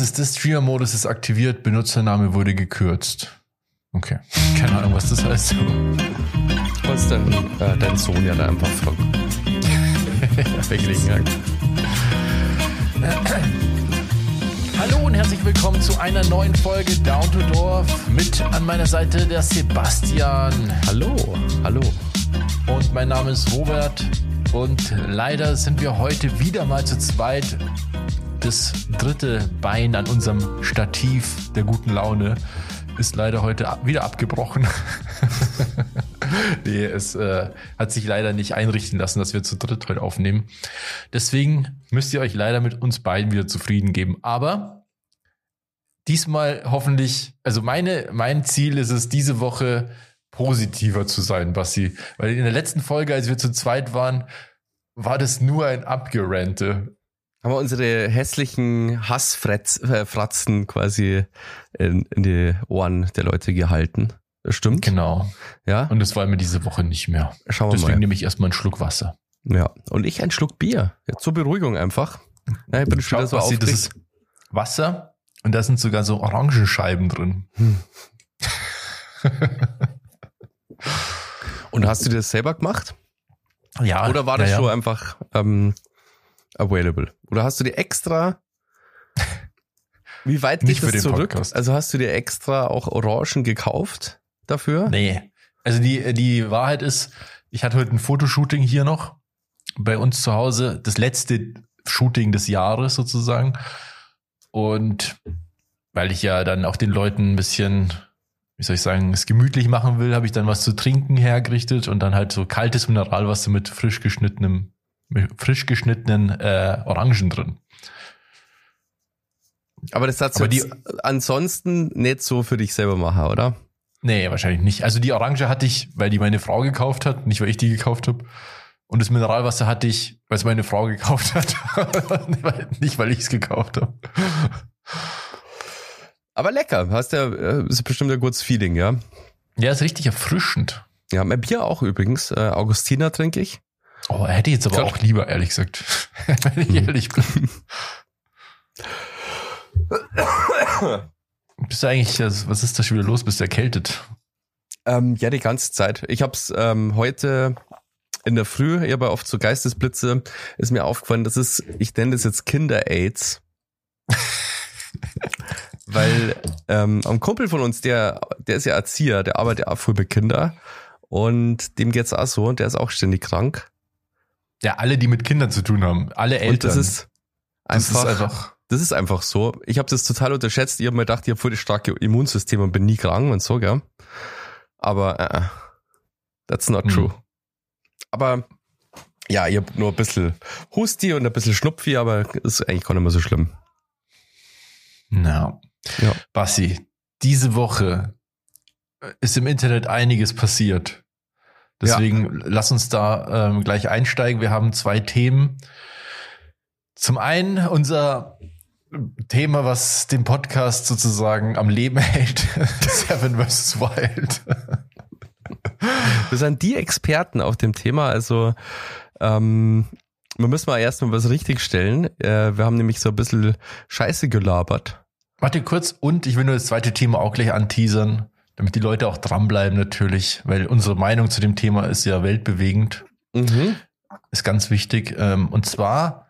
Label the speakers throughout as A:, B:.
A: ist das Streamer-Modus ist aktiviert, Benutzername wurde gekürzt. Okay. Keine Ahnung, was das heißt.
B: Du kannst dann äh, deinen Sohn ja da einfach fragen.
A: Bei Gelegenheit. Hallo und herzlich willkommen zu einer neuen Folge Down to Dorf. Mit an meiner Seite der Sebastian.
B: Hallo, hallo.
A: Und mein Name ist Robert. Und leider sind wir heute wieder mal zu zweit. Das dritte Bein an unserem Stativ der guten Laune ist leider heute wieder abgebrochen. nee, es äh, hat sich leider nicht einrichten lassen, dass wir zu dritt heute aufnehmen. Deswegen müsst ihr euch leider mit uns beiden wieder zufrieden geben. Aber diesmal hoffentlich, also meine, mein Ziel ist es, diese Woche positiver zu sein, Basti. Weil in der letzten Folge, als wir zu zweit waren, war das nur ein Abgerente.
B: Haben wir unsere hässlichen Hassfratzen äh, quasi in, in die Ohren der Leute gehalten. Stimmt.
A: Genau.
B: Ja.
A: Und das war mir diese Woche nicht mehr.
B: Schauen wir
A: Deswegen
B: mal.
A: nehme ich erstmal einen Schluck Wasser.
B: Ja. Und ich einen Schluck Bier. Ja, zur Beruhigung einfach. Ja, ich bin schon wieder so
A: Basti, das ist Wasser und da sind sogar so Orangenscheiben drin.
B: Und hast du das selber gemacht?
A: Ja.
B: Oder war das
A: ja.
B: schon einfach ähm, available? Oder hast du dir extra wie weit
A: Nicht
B: geht
A: für
B: das zurück?
A: Podcast.
B: Also hast du dir extra auch Orangen gekauft dafür?
A: Nee. Also die, die Wahrheit ist, ich hatte heute ein Fotoshooting hier noch bei uns zu Hause, das letzte Shooting des Jahres sozusagen. Und weil ich ja dann auch den Leuten ein bisschen, wie soll ich sagen, es gemütlich machen will, habe ich dann was zu trinken hergerichtet und dann halt so kaltes Mineralwasser mit frisch geschnittenem, frisch geschnittenen äh, Orangen drin.
B: Aber das hat
A: Aber
B: jetzt ansonsten nicht so für dich selber machen, oder?
A: Nee, wahrscheinlich nicht. Also die Orange hatte ich, weil die meine Frau gekauft hat, nicht weil ich die gekauft habe. Und das Mineralwasser hatte ich, weil es meine Frau gekauft hat. nicht, weil ich es gekauft habe.
B: Aber lecker. Hast ja, äh, ist bestimmt ein gutes Feeling, ja?
A: Ja, ist richtig erfrischend.
B: Ja, mein Bier auch übrigens. Äh, Augustiner trinke ich.
A: Oh, hätte ich jetzt aber
B: Klar.
A: auch lieber, ehrlich gesagt. Wenn ich
B: Mhm.
A: ehrlich bin. Bist du eigentlich, also, was ist da schon wieder los? Bist du erkältet?
B: Ähm, ja, die ganze Zeit. Ich hab's ähm, heute in der Früh, ich habe oft so Geistesblitze, ist mir aufgefallen, das ist, ich nenne das jetzt Kinder-Aids. Weil ähm, ein Kumpel von uns, der, der ist ja Erzieher, der arbeitet auch früh mit Kindern und dem geht's auch so und der ist auch ständig krank.
A: Ja, alle, die mit Kindern zu tun haben. Alle Eltern.
B: Und das ist
A: Das
B: einfach,
A: ist einfach
B: das ist einfach so. Ich habe das total unterschätzt. Ich habe mir gedacht, ich habe voll das starke Immunsystem und bin nie krank und so, gell? Aber äh, that's not
A: Hm.
B: true. Aber ja, ich habe nur ein bisschen Husti und ein bisschen Schnupfi, aber ist eigentlich gar nicht mehr so schlimm.
A: Na.
B: Ja.
A: Bassi, diese Woche ist im Internet einiges passiert. Deswegen lass uns da ähm, gleich einsteigen. Wir haben zwei Themen. Zum einen unser Thema, was den Podcast sozusagen am Leben hält. Seven vs. Wild.
B: Wir sind die Experten auf dem Thema, also ähm, wir müssen mal erstmal was richtigstellen. Äh, wir haben nämlich so ein bisschen Scheiße gelabert.
A: Warte kurz und ich will nur das zweite Thema auch gleich anteasern, damit die Leute auch dranbleiben natürlich, weil unsere Meinung zu dem Thema ist ja weltbewegend.
B: Mhm.
A: ist ganz wichtig. Ähm, Und zwar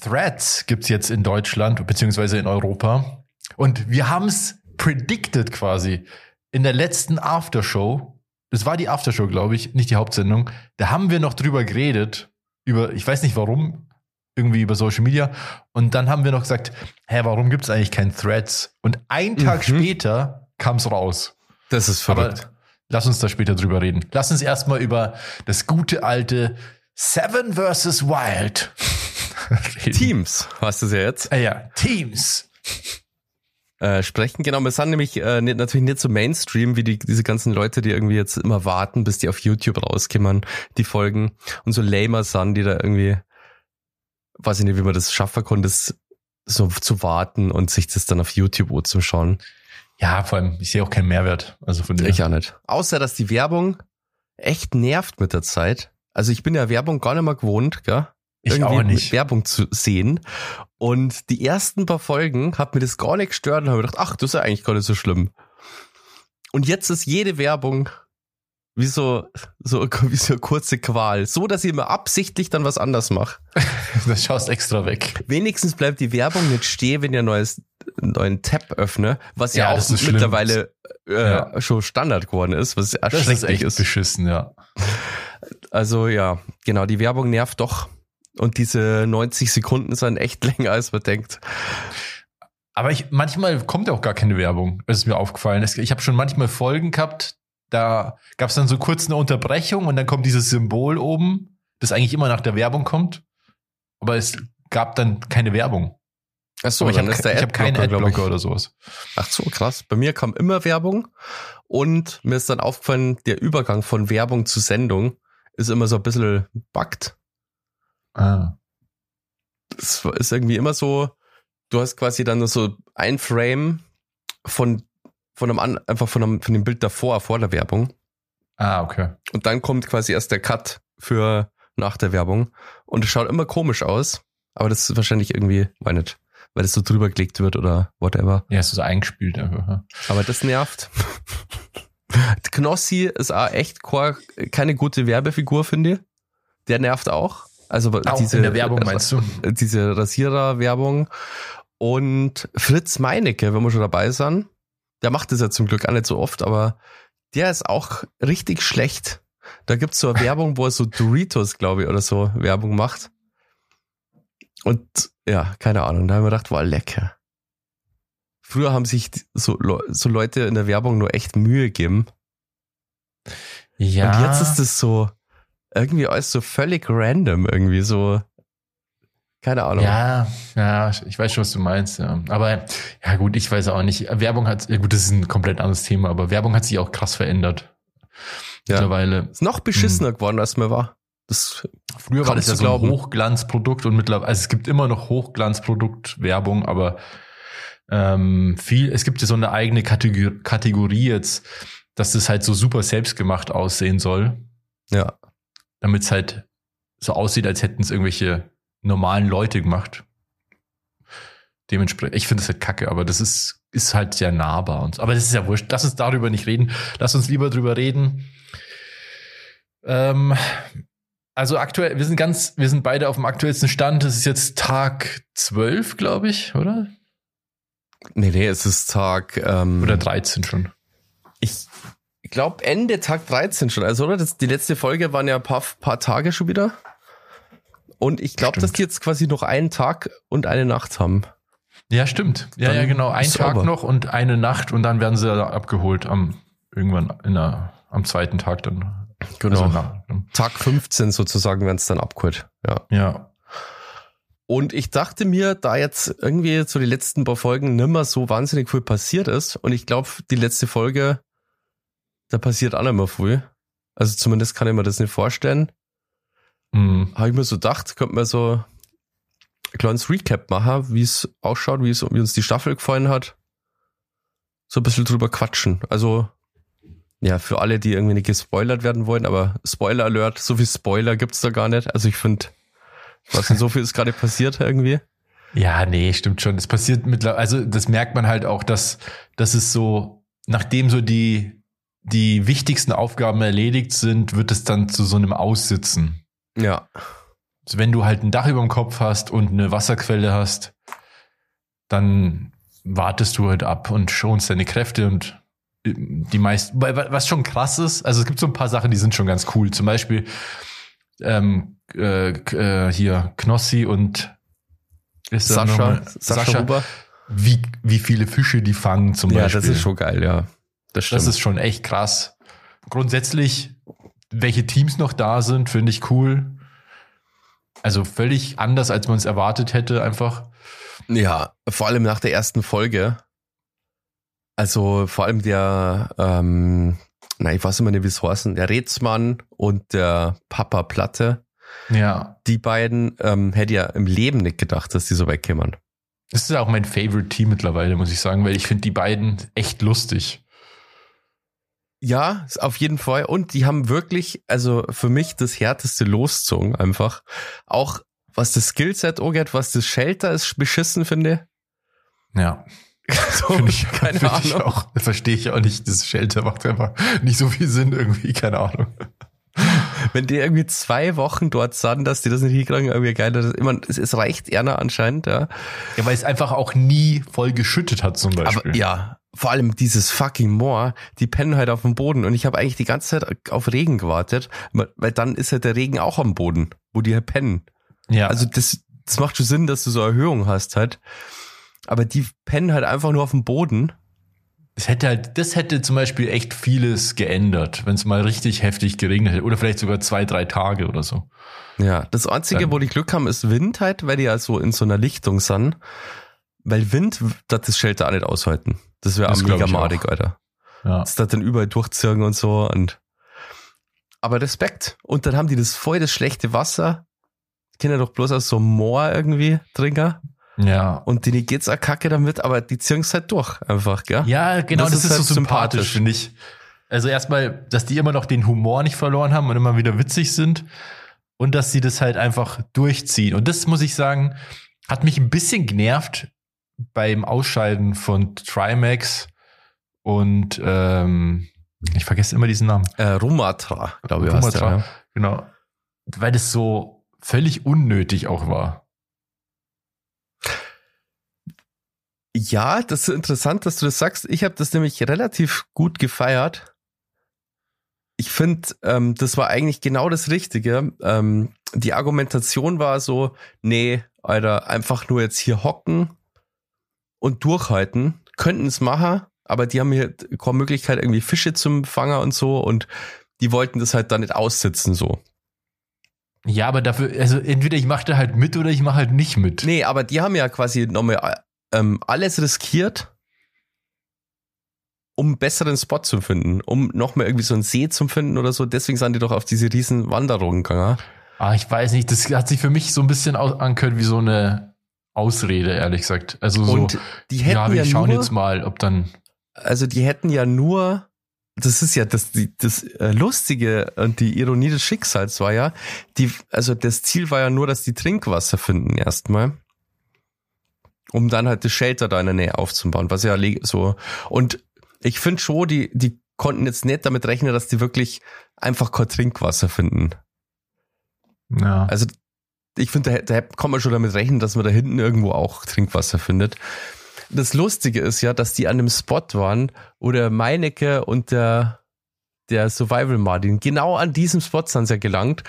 A: Threads gibt's jetzt in Deutschland beziehungsweise in Europa. Und wir haben's predicted quasi in der letzten Aftershow. Das war die Aftershow, glaube ich, nicht die Hauptsendung. Da haben wir noch drüber geredet, über, ich weiß nicht warum, irgendwie über Social Media. Und dann haben wir noch gesagt, hä, warum gibt's eigentlich kein Threads? Und ein Tag
B: Mhm.
A: später kam's raus.
B: Das ist verrückt.
A: Aber lass uns da später drüber reden. Lass uns erstmal über das gute alte Seven vs. Wild reden.
B: Teams, hast du ja jetzt.
A: Ah ja, Teams.
B: äh, sprechen. Genau, wir sind nämlich äh, nicht, natürlich nicht so Mainstream wie die, diese ganzen Leute, die irgendwie jetzt immer warten, bis die auf YouTube rauskommen, die Folgen. Und so lamer sind, die da irgendwie, weiß ich nicht, wie man das schaffen konnte, das so zu warten und sich das dann auf YouTube zu schauen.
A: Ja, vor allem, ich sehe auch keinen Mehrwert. Also von dem.
B: Ich auch nicht. Außer, dass die Werbung echt nervt mit der Zeit. Also ich bin ja Werbung gar nicht mehr gewohnt, gell?
A: Ich
B: irgendwie
A: auch nicht.
B: Werbung zu sehen. Und die ersten paar Folgen hat mir das gar nicht gestört und habe gedacht, ach, das ist ja eigentlich gar nicht so schlimm. Und jetzt ist jede Werbung wie so, so, wie so eine kurze Qual. So, dass ich immer absichtlich dann was anders mache.
A: Das schaust extra weg.
B: Wenigstens bleibt die Werbung nicht stehen, wenn ihr neues, neuen Tab öffne, was ja,
A: Ja,
B: auch mittlerweile äh,
A: Ja.
B: schon Standard geworden ist, was
A: Das
B: erschrecklich
A: ist echt
B: ist.
A: beschissen, ja.
B: Also ja, genau, die Werbung nervt doch. Und diese 90 Sekunden sind echt länger, als man denkt.
A: Aber ich, manchmal kommt ja auch gar keine Werbung. Das ist mir aufgefallen. Ich habe schon manchmal Folgen gehabt, da gab es dann so kurz eine Unterbrechung und dann kommt dieses Symbol oben, das eigentlich immer nach der Werbung kommt. Aber es gab dann keine Werbung.
B: Achso,
A: Aber ich habe hab keinen
B: Adblocker,
A: oder sowas.
B: Ach so, krass. Bei mir kam immer Werbung und mir ist dann aufgefallen, der Übergang von Werbung zu Sendung ist immer so ein bisschen buggt.
A: Ah.
B: Es ist irgendwie immer so, du hast quasi dann nur so ein Frame von, von einem, an- einfach von einem, von dem Bild davor, vor der Werbung.
A: Ah, okay.
B: Und dann kommt quasi erst der Cut für nach der Werbung. Und es schaut immer komisch aus. Aber das ist wahrscheinlich irgendwie, weiß nicht, weil das so drüber gelegt wird oder whatever.
A: Ja, es ist eingespielt einfach. ja.
B: Aber das nervt. Knossi ist auch echt keine, keine gute Werbefigur, finde ich. Der nervt auch. Also
A: Auch
B: diese,
A: in der Werbung meinst du?
B: diese Rasierer-Werbung. Und Fritz Meinecke, wenn wir schon dabei sind, der macht das ja zum Glück auch nicht so oft, aber der ist auch richtig schlecht. Da gibt's so eine Werbung, wo er so Doritos, glaube ich, oder so Werbung macht. Und ja, keine Ahnung, da haben wir gedacht, war lecker. Früher haben sich so, so Leute in der Werbung nur echt Mühe gegeben.
A: Ja.
B: Und jetzt ist es so irgendwie alles so völlig random, irgendwie so. Keine Ahnung.
A: Ja, ja, ich weiß schon, was du meinst, ja. Aber ja gut, ich weiß auch nicht. Werbung hat, ja gut, das ist ein komplett anderes Thema, aber Werbung hat sich auch krass verändert.
B: Ja.
A: Mittlerweile.
B: Ist noch beschissener geworden, als mir war. Das,
A: Früher war das ja so ein. Hochglanzprodukt und mittlerweile, also es gibt immer noch Hochglanzproduktwerbung, aber ähm, viel, es gibt ja so eine eigene Kategorie, Kategorie jetzt, dass das halt so super selbstgemacht aussehen soll,
B: ja.
A: damit es halt so aussieht, als hätten es irgendwelche normalen Leute gemacht. Dementsprechend, ich finde es halt kacke, aber das ist, ist halt sehr nahbar. Und, aber das ist ja wurscht. Lass uns darüber nicht reden. Lass uns lieber drüber reden. Ähm, also aktuell, wir sind ganz, wir sind beide auf dem aktuellsten Stand. Es ist jetzt Tag 12, glaube ich, oder?
B: Nee, nee, es ist Tag. Ähm,
A: Oder 13 schon.
B: ich glaube Ende Tag 13 schon. Also, oder? Das, die letzte Folge waren ja ein paar, paar Tage schon wieder. Und ich glaube, dass die jetzt quasi noch einen Tag und eine Nacht haben.
A: Ja, stimmt. Ja,
B: Dann
A: ja, genau. Ein Tag
B: sauber.
A: noch und eine Nacht und dann werden sie abgeholt am irgendwann in der, am zweiten Tag dann.
B: Genau.
A: Also na,
B: Tag 15 sozusagen werden es dann abgeholt. Ja.
A: ja.
B: Und ich dachte mir, da jetzt irgendwie so die letzten paar Folgen nimmer so wahnsinnig viel passiert ist, und ich glaube, die letzte Folge, da passiert auch nicht mehr viel. Also zumindest kann ich mir das nicht vorstellen.
A: Mhm.
B: Habe ich mir so gedacht, könnte man so ein kleines Recap machen, wie es ausschaut, wie es wie uns die Staffel gefallen hat. So ein bisschen drüber quatschen. Also, ja, für alle, die irgendwie nicht gespoilert werden wollen, aber Spoiler Alert, so viel Spoiler gibt's da gar nicht. Also ich finde, was denn so viel ist gerade passiert irgendwie.
A: Ja, nee, stimmt schon. Das passiert mittlerweile, also das merkt man halt auch, dass, dass es so, nachdem so die, die wichtigsten Aufgaben erledigt sind, wird es dann zu so einem Aussitzen.
B: Ja.
A: Also wenn du halt ein Dach über dem Kopf hast und eine Wasserquelle hast, dann wartest du halt ab und schonst deine Kräfte und äh, die meisten, was schon krass ist, also es gibt so ein paar Sachen, die sind schon ganz cool. Zum Beispiel ähm, äh, äh, hier Knossi und ist
B: Sascha,
A: mal-
B: Sascha, Huber.
A: wie, wie viele Fische die fangen zum
B: Ja,
A: Beispiel.
B: das ist schon geil, ja. Das stimmt.
A: Das ist schon echt krass. Grundsätzlich, welche Teams noch da sind, finde ich cool. Also völlig anders, als man es erwartet hätte, einfach.
B: Ja, vor allem nach der ersten Folge. Also vor allem der, ähm, na, ich weiß immer nicht, wie es heißen, der Rätsmann und der Papa Platte,
A: Ja.
B: die beiden, ähm, hätte ja im Leben nicht gedacht, dass die so wegkämmern.
A: Das ist auch mein Favorite Team mittlerweile, muss ich sagen, weil ich finde die beiden echt lustig.
B: Ja, ist auf jeden Fall. Und die haben wirklich, also für mich das härteste loszogen einfach. Auch was das Skillset angeht, was das Shelter ist, beschissen finde.
A: Ja.
B: So,
A: Finde ich,
B: keine
A: find ich
B: Ahnung.
A: auch. Verstehe ich auch nicht. Das Shelter macht einfach nicht so viel Sinn irgendwie, keine Ahnung.
B: Wenn die irgendwie zwei Wochen dort sind, dass die das nicht hinkriegen, irgendwie geil. Das, ich mein, es, es reicht Erna anscheinend, ja.
A: Ja, weil es einfach auch nie voll geschüttet hat zum Beispiel.
B: Aber ja, vor allem dieses fucking Moor, die pennen halt auf dem Boden und ich habe eigentlich die ganze Zeit auf Regen gewartet, weil dann ist halt der Regen auch am Boden, wo die halt pennen.
A: ja.
B: Also das, das macht schon Sinn, dass du so Erhöhung hast halt. Aber die pennen halt einfach nur auf dem Boden.
A: Es hätte halt, das hätte zum Beispiel echt vieles geändert, wenn es mal richtig heftig geregnet hätte. Oder vielleicht sogar zwei, drei Tage oder so.
B: Ja, das Einzige,
A: Dann-
B: wo die Glück haben, ist Wind halt, weil die ja so in so einer Lichtung sind. Weil Wind, das das Shelter auch nicht aushalten. Das wäre mega
A: auch.
B: madig, Alter.
A: Ja.
B: Das dann überall durchzogen und so und aber Respekt. Und dann haben die das voll das schlechte Wasser. Ja doch bloß aus so einem Moor irgendwie trinken.
A: Ja.
B: Und denen geht's auch kacke damit, aber die ziehen es halt durch einfach, gell?
A: Ja, genau,
B: Das
A: das,
B: ist
A: ist,
B: halt
A: so sympathisch,
B: sympathisch.
A: finde ich. Also erstmal, dass die immer noch den Humor nicht verloren haben und immer wieder witzig sind und dass sie das halt einfach durchziehen. Und das muss ich sagen, hat mich ein bisschen genervt beim Ausscheiden von Trimax und ähm, ich vergesse immer diesen Namen.
B: Äh, Rumatra, glaube ich,
A: Sumatra.
B: ja.
A: Genau. Weil das so völlig unnötig auch war.
B: Ja, das ist interessant, dass du das sagst. Ich habe das nämlich relativ gut gefeiert. Ich finde, ähm, das war eigentlich genau das Richtige. Ähm, die Argumentation war so, nee, Alter, einfach nur jetzt hier hocken und durchhalten. Könnten es machen, aber die haben hier keine Möglichkeit, irgendwie Fische zum Fangen und so und die wollten das halt dann nicht aussitzen so.
A: Ja, aber dafür, also entweder ich mache da halt mit oder ich mache halt nicht mit.
B: Nee, aber die haben ja quasi nochmal ähm, alles riskiert, um einen besseren Spot zu finden, um nochmal irgendwie so einen See zu finden oder so. Deswegen sind die doch auf diese riesen Wanderungen gegangen.
A: Ah, ich weiß nicht, das hat sich für mich so ein bisschen angehört wie so eine Ausrede, ehrlich gesagt. Also so,
B: Und die hätten
A: ja,
B: ja,
A: wir schauen
B: nur,
A: jetzt mal, ob dann.
B: also die hätten ja nur, das ist ja das, die, das äh, Lustige und die Ironie des Schicksals war ja, die, also das Ziel war ja nur, dass die Trinkwasser finden erstmal. Um dann halt das Shelter da in der Nähe aufzubauen, was ja so, und ich finde schon, die, die konnten jetzt nicht damit rechnen, dass die wirklich einfach kein Trinkwasser finden.
A: Ja.
B: Also ich finde, da, da kann man schon damit rechnen, dass man da hinten irgendwo auch Trinkwasser findet. Das Lustige ist ja, dass die an dem Spot waren, wo der Meinecke und der, der Survival Martin genau an diesem Spot sind sie ja gelangt,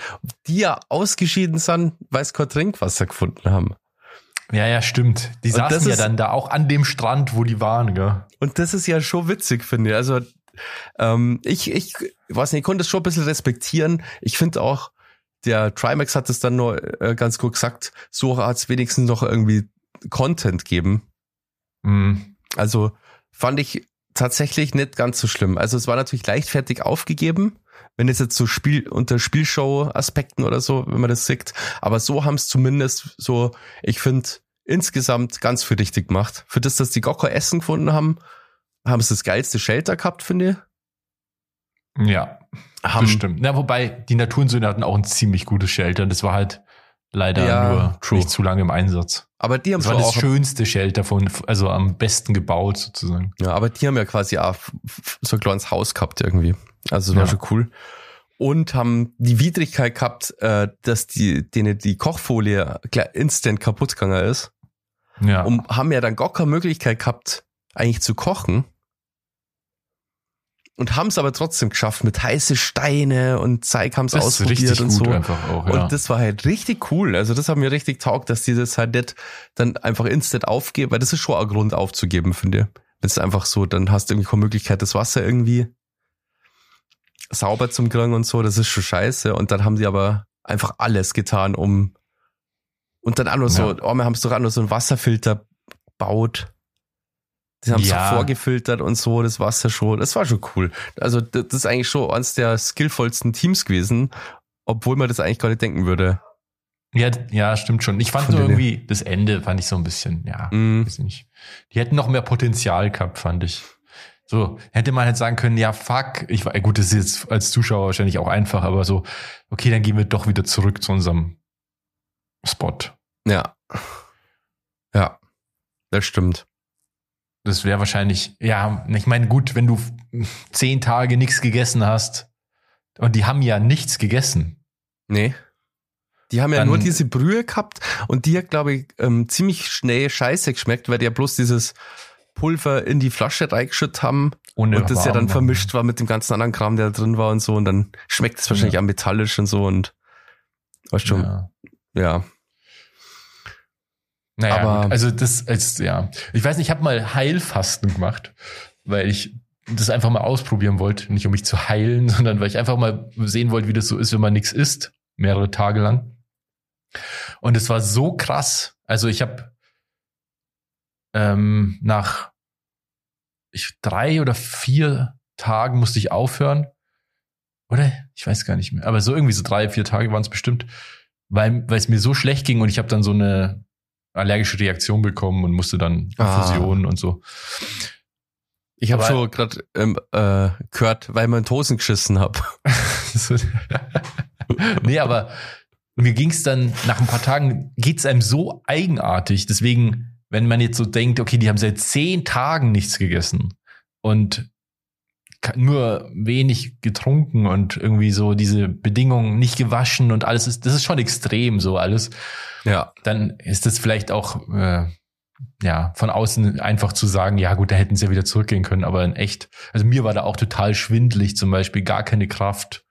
B: die ja ausgeschieden sind, weil sie kein Trinkwasser gefunden haben.
A: ja, ja, stimmt. Die saßen ja
B: ist-
A: dann da auch an dem Strand, wo die waren, gell?
B: Und das ist ja schon witzig, finde ich. Also ähm, ich, ich weiß nicht, ich konnte es schon ein bisschen respektieren. Ich finde auch, der Trimax hat es dann nur äh, ganz gut gesagt, so hat es wenigstens noch irgendwie Content geben.
A: Mhm.
B: Also fand ich tatsächlich nicht ganz so schlimm. Also es war natürlich leichtfertig aufgegeben, wenn es jetzt so Spiel unter Spielshow-Aspekten oder so, wenn man das sieht. Aber so haben es zumindest so, ich finde, insgesamt ganz für richtig gemacht. Für das, dass die Gocker Essen gefunden haben, haben sie das geilste Shelter gehabt, finde ich.
A: Ja,
B: Haben,
A: bestimmt. Na, wobei, die Naturensöhne hatten auch ein ziemlich gutes Shelter. Das war halt leider
B: Ja,
A: nur
B: true.
A: nicht zu lange im Einsatz.
B: Aber die haben
A: Das war das schönste Shelter von, also am besten gebaut sozusagen.
B: ja, aber die haben ja quasi auch so ein kleines Haus gehabt irgendwie. Also das war
A: Ja.
B: schon cool. Und haben die Widrigkeit gehabt, äh, dass die, denen die Kochfolie instant kaputt gegangen ist.
A: Ja.
B: Und haben ja dann gar keine Möglichkeit gehabt, eigentlich zu kochen. Und haben es aber trotzdem geschafft mit heiße Steine und Zeig haben es ausprobiert
A: richtig
B: und so.
A: auch, ja.
B: Und das war halt richtig cool. Also das hat mir richtig taugt, dass die das halt nicht dann einfach instant aufgeben, weil das ist schon ein Grund aufzugeben, finde ich. Wenn es einfach so, dann hast du irgendwie keine Möglichkeit, das Wasser irgendwie sauber zum kriegen und so, das ist schon scheiße. Und dann haben die aber einfach alles getan, um und dann auch noch so,
A: Ja.
B: oh, wir haben es doch auch noch so einen Wasserfilter baut. Die haben es
A: Ja.
B: so vorgefiltert und so, das Wasser schon. Das war schon cool. Also, das ist eigentlich schon eines der skillvollsten Teams gewesen, obwohl man das eigentlich gar nicht denken würde.
A: ja, ja, stimmt schon. Ich fand
B: Von
A: nur irgendwie, das Ende fand ich so ein bisschen, ja,
B: Mhm.
A: weiß ich nicht. Die hätten noch mehr Potenzial gehabt, fand ich. So, hätte man halt sagen können, ja, fuck, ich war, gut, das ist jetzt als Zuschauer wahrscheinlich auch einfach, aber so, okay, dann gehen wir doch wieder zurück zu unserem Spot.
B: Ja. Ja. Das stimmt.
A: Das wäre wahrscheinlich, ja, ich meine, gut, wenn du zehn Tage nichts gegessen hast und die haben ja nichts gegessen.
B: Nee. Die haben ja
A: Dann-
B: nur diese Brühe gehabt und die hat, glaube ich, ähm, ziemlich schnell scheiße geschmeckt, weil die ja bloß dieses Pulver in die Flasche reingeschüttet haben und das ja dann
A: machen.
B: vermischt war mit dem ganzen anderen Kram, der da drin war und so und dann schmeckt es wahrscheinlich
A: Ja.
B: auch metallisch und so und weißt schon, ja.
A: Ja. Naja,
B: Aber-
A: also das als ja, ich weiß nicht, ich habe mal Heilfasten gemacht, weil ich das einfach mal ausprobieren wollte, nicht um mich zu heilen, sondern weil ich einfach mal sehen wollte, wie das so ist, wenn man nichts isst, mehrere Tage lang. Und es war so krass. Also ich habe ähm, nach ich, drei oder vier Tagen musste ich aufhören. Oder? Ich weiß gar nicht mehr. Aber so irgendwie so drei, vier Tage waren es bestimmt, weil, weil es mir so schlecht ging und ich habe dann so eine allergische Reaktion bekommen und musste dann
B: Ah.
A: Infusionen und so.
B: Ich habe schon gerade ähm, äh, gehört, weil man Tosen geschissen hab.
A: So. nee, aber mir ging es dann nach ein paar Tagen, geht es einem so eigenartig. Deswegen, wenn man jetzt so denkt, okay, die haben seit zehn Tagen nichts gegessen und nur wenig getrunken und irgendwie so diese Bedingungen nicht gewaschen und alles ist, das ist schon extrem so alles.
B: Ja.
A: Dann ist das vielleicht auch äh, ja von außen einfach zu sagen, ja gut, da hätten sie ja wieder zurückgehen können, aber in echt, also mir war da auch total schwindlig zum Beispiel, gar keine Kraft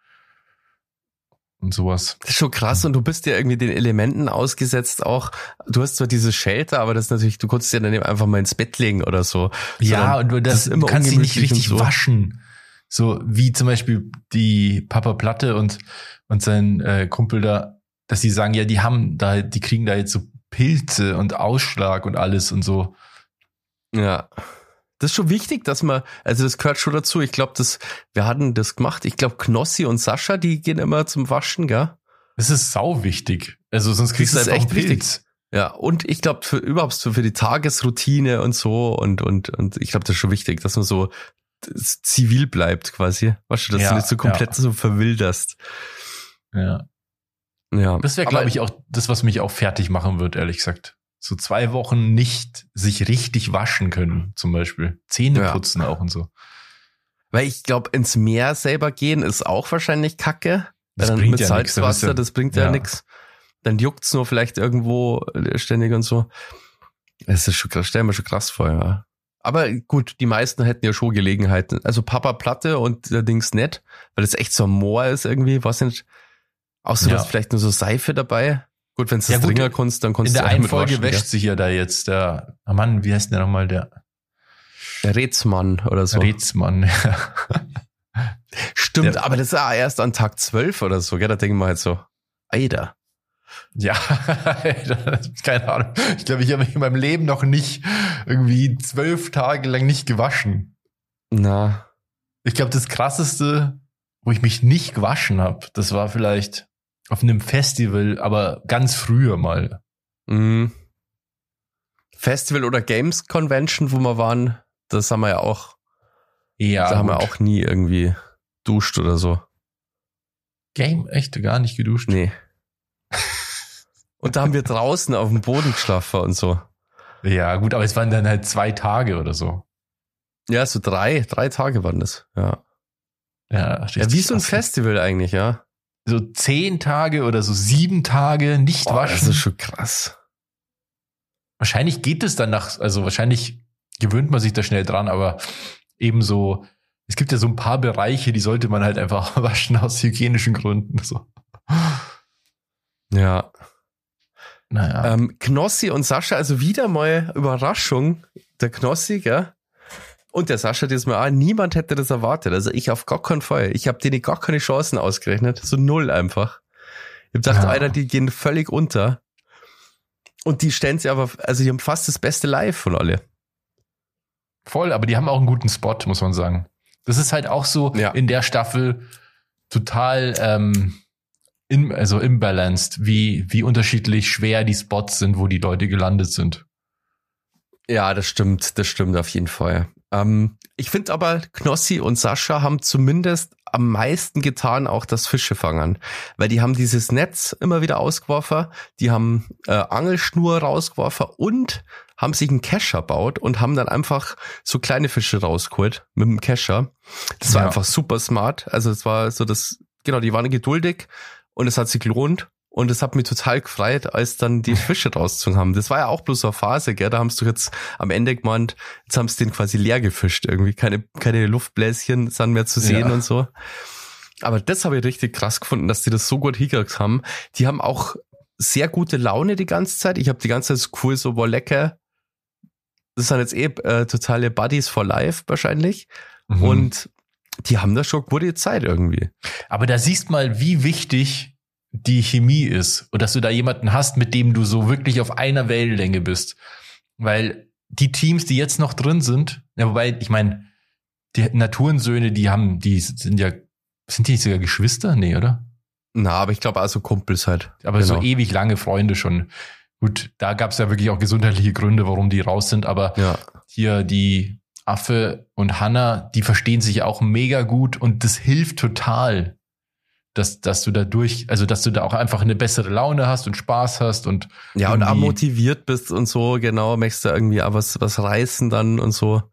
A: und sowas.
B: Das ist schon krass und du bist ja irgendwie den Elementen ausgesetzt auch. Du hast zwar dieses Shelter, aber das ist natürlich, du konntest ja dann eben einfach mal ins Bett legen oder so.
A: Ja, und du, das,
B: das ist immer
A: du kannst sie nicht richtig
B: so.
A: waschen. So wie zum Beispiel die Papa Platte und, und sein äh, Kumpel da, dass die sagen, ja, die haben da, die kriegen da jetzt so Pilze und Ausschlag und alles und so.
B: Ja. Das ist schon wichtig, dass man, also das gehört schon dazu. Ich glaube, das, wir hatten das gemacht. Ich glaube, Knossi und Sascha, die gehen immer zum Waschen, gell?
A: Das ist sau wichtig. Also sonst kriegst du einfach
B: echt
A: Pilz.
B: Ja, und ich glaube, für überhaupt für, für die Tagesroutine und so und, und, und ich glaube, das ist schon wichtig, dass man so zivil bleibt quasi. Weißt du, dass
A: Ja,
B: du nicht so komplett
A: ja.
B: so verwilderst.
A: Ja.
B: Ja.
A: Das wäre, glaube ich, auch das, was mich auch fertig machen wird, ehrlich gesagt. So zwei Wochen nicht sich richtig waschen können, zum Beispiel. Zähne
B: Ja.
A: putzen auch und so.
B: Weil ich glaube, ins Meer selber gehen ist auch wahrscheinlich Kacke.
A: Das
B: Dann
A: bringt
B: mit
A: ja nix,
B: Salzwasser,
A: du-
B: das bringt ja,
A: ja.
B: nix. Dann juckt's nur vielleicht irgendwo äh, ständig und so. Es ist schon krass, stell mir schon krass vor, ja. Aber gut, die meisten hätten ja schon Gelegenheiten. Also Papa Platte und der Dings nicht, weil das echt so ein Moor ist irgendwie, weiß nicht. Außer du
A: Ja.
B: hast vielleicht nur so Seife dabei. Gut, wenn
A: Ja,
B: das
A: gut,
B: Dringer kannst, dann kannst
A: In
B: du
A: der
B: auch
A: einen Folge wäscht sich ja da jetzt der, oh Mann, wie heißt denn der nochmal, der?
B: Der Rätsmann oder so.
A: Rätsmann.
B: Stimmt,
A: Der-
B: aber das ist ja erst an Tag 12 oder so, gell? Da denken wir halt so, Alter.
A: ja, keine Ahnung. Ich glaube, ich habe mich in meinem Leben noch nicht irgendwie zwölf Tage lang nicht gewaschen.
B: Na,
A: Ich glaube, das krasseste, wo ich mich nicht gewaschen habe, das war vielleicht auf einem Festival, aber ganz früher mal.
B: Mhm. Festival oder Games Convention, wo wir waren, das haben wir ja auch,
A: Ja,
B: da haben wir auch nie irgendwie duscht oder so.
A: Game echt gar nicht geduscht.
B: Nee. Und da haben wir draußen auf dem Boden geschlafen und so.
A: Ja, gut, aber es waren dann halt zwei Tage oder so.
B: Ja, so drei, drei Tage waren das. Ja.
A: Ja,
B: Ja, wie so ein. Festival eigentlich, ja.
A: So zehn Tage oder so sieben Tage nicht
B: Boah,
A: waschen.
B: das ist schon krass.
A: wahrscheinlich geht es dann nach, also wahrscheinlich gewöhnt man sich da schnell dran, aber ebenso, es gibt ja so ein paar Bereiche, die sollte man halt einfach waschen aus hygienischen Gründen. So.
B: Ja.
A: Naja.
B: Ähm, Knossi und Sascha, also wieder mal Überraschung. Der Knossi, gell? Und der Sascha diesmal auch. Niemand hätte das erwartet. Also ich auf gar keinen Fall. Ich habe denen gar keine Chancen ausgerechnet. So null einfach. Ich gedacht,
A: Ja.
B: Alter, die gehen völlig unter. Und die stellen sie aber, also die haben fast das beste Live von alle.
A: Voll, aber die haben auch einen guten Spot, muss man sagen. Das ist halt auch so
B: Ja.
A: in der Staffel total ähm, in, also imbalanced, wie, wie unterschiedlich schwer die Spots sind, wo die Leute gelandet sind.
B: Ja, das stimmt, das stimmt auf jeden Fall. Ähm, ich finde aber, Knossi und Sascha haben zumindest am meisten getan, auch das Fische fangen. Weil die haben dieses Netz immer wieder ausgeworfen, die haben äh, Angelschnur rausgeworfen und haben sich einen Kescher baut und haben dann einfach so kleine Fische rausgeholt mit dem Kescher. Das war ja. einfach super smart. Also es war so das, genau, die waren geduldig und es hat sich gelohnt. Und es hat mich total gefreut, als dann die Fische rausgezogen haben. Das war ja auch bloß so eine Phase, gell? Da haben sie jetzt am Ende gemeint, jetzt haben sie den quasi leer gefischt irgendwie. Keine, keine Luftbläschen sind mehr zu sehen ja. und so. Aber das habe ich richtig krass gefunden, dass die das so gut hingekriegt haben. Die haben auch sehr gute Laune die ganze Zeit. Ich habe die ganze Zeit cool, so, boah, lecker. Das sind jetzt eh äh, totale Buddies for Life wahrscheinlich. Mhm. Und die haben da schon gute Zeit irgendwie.
A: Aber da siehst mal, wie wichtig die Chemie ist und dass du da jemanden hast, mit dem du so wirklich auf einer Wellenlänge bist. Weil die Teams, die jetzt noch drin sind, ja, wobei, ich meine, die Naturensöhne, die haben, die sind ja, sind die nicht sogar Geschwister? Nee, oder?
B: Na, aber ich glaube also Kumpels halt.
A: Aber genau. so ewig lange Freunde schon. Gut, da gab es ja wirklich auch gesundheitliche Gründe, warum die raus sind, aber ja. hier die Affe und Hanna, die verstehen sich auch mega gut und das hilft total, dass, dass du da durch, also dass du da auch einfach eine bessere Laune hast und Spaß hast und
B: ja und auch motiviert bist und so genau möchtest du irgendwie auch was was reißen dann und so.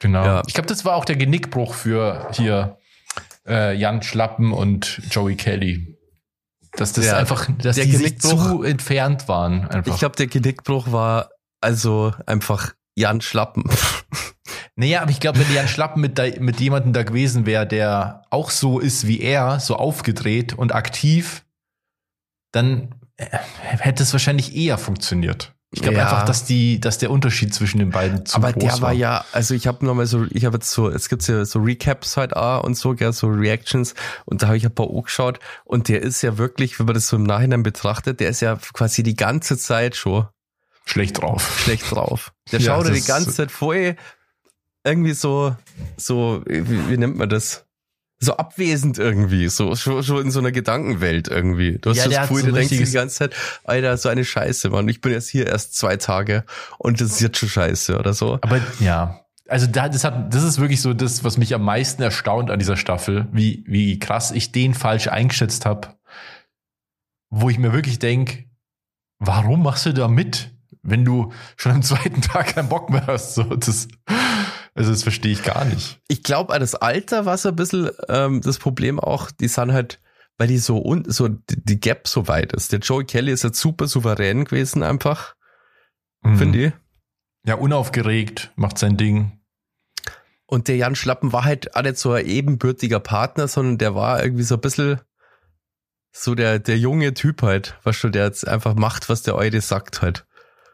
A: Genau. Ja. ich glaube das war auch der Genickbruch für hier äh, Jan Schlappen und Joey Kelly. Dass das ja, einfach dass die sich zu entfernt waren
B: einfach. Ich glaube der Genickbruch war also einfach Jan Schlappen
A: Naja, aber ich glaube, wenn Jan Schlappen mit, da, mit jemandem da gewesen wäre, der auch so ist wie er, so aufgedreht und aktiv, dann äh, hätte es wahrscheinlich eher funktioniert. Ich glaube ja. einfach, dass die, dass der Unterschied zwischen den beiden
B: zu Aber groß der war, war ja, also ich habe nochmal so, ich habe jetzt so, es gibt ja so Recaps halt auch und so, gell, so Reactions und da habe ich ein paar auch geschaut und der ist ja wirklich, wenn man das so im Nachhinein betrachtet, der ist ja quasi die ganze Zeit schon
A: schlecht drauf.
B: Schlecht drauf. Der ja, schaut ja die ganze Zeit voll irgendwie so, so, wie, wie nennt man das? so abwesend irgendwie, so schon, schon in so einer Gedankenwelt irgendwie. Du hast ja, das Gefühl, so du denkst die ganze Zeit, Alter, so eine Scheiße, Mann. Ich bin jetzt hier erst zwei Tage und das ist jetzt schon Scheiße oder so.
A: Aber ja, also da, das hat, das ist wirklich so das, was mich am meisten erstaunt an dieser Staffel, wie wie krass ich den falsch eingeschätzt habe, wo ich mir wirklich denk, warum machst du da mit, wenn du schon am zweiten Tag keinen Bock mehr hast? So das. Also das verstehe ich gar nicht.
B: Ich glaube, das Alter war so ein bisschen ähm, das Problem auch, die sind halt, weil die so un so die Gap so weit ist. Der Joey Kelly ist jetzt super souverän gewesen einfach, mhm. finde ich.
A: Ja, unaufgeregt, macht sein Ding.
B: Und der Jan Schlappen war halt auch nicht so ein ebenbürtiger Partner, sondern der war irgendwie so ein bisschen so der, der junge Typ halt, was du, der jetzt einfach macht, was der Eure sagt halt.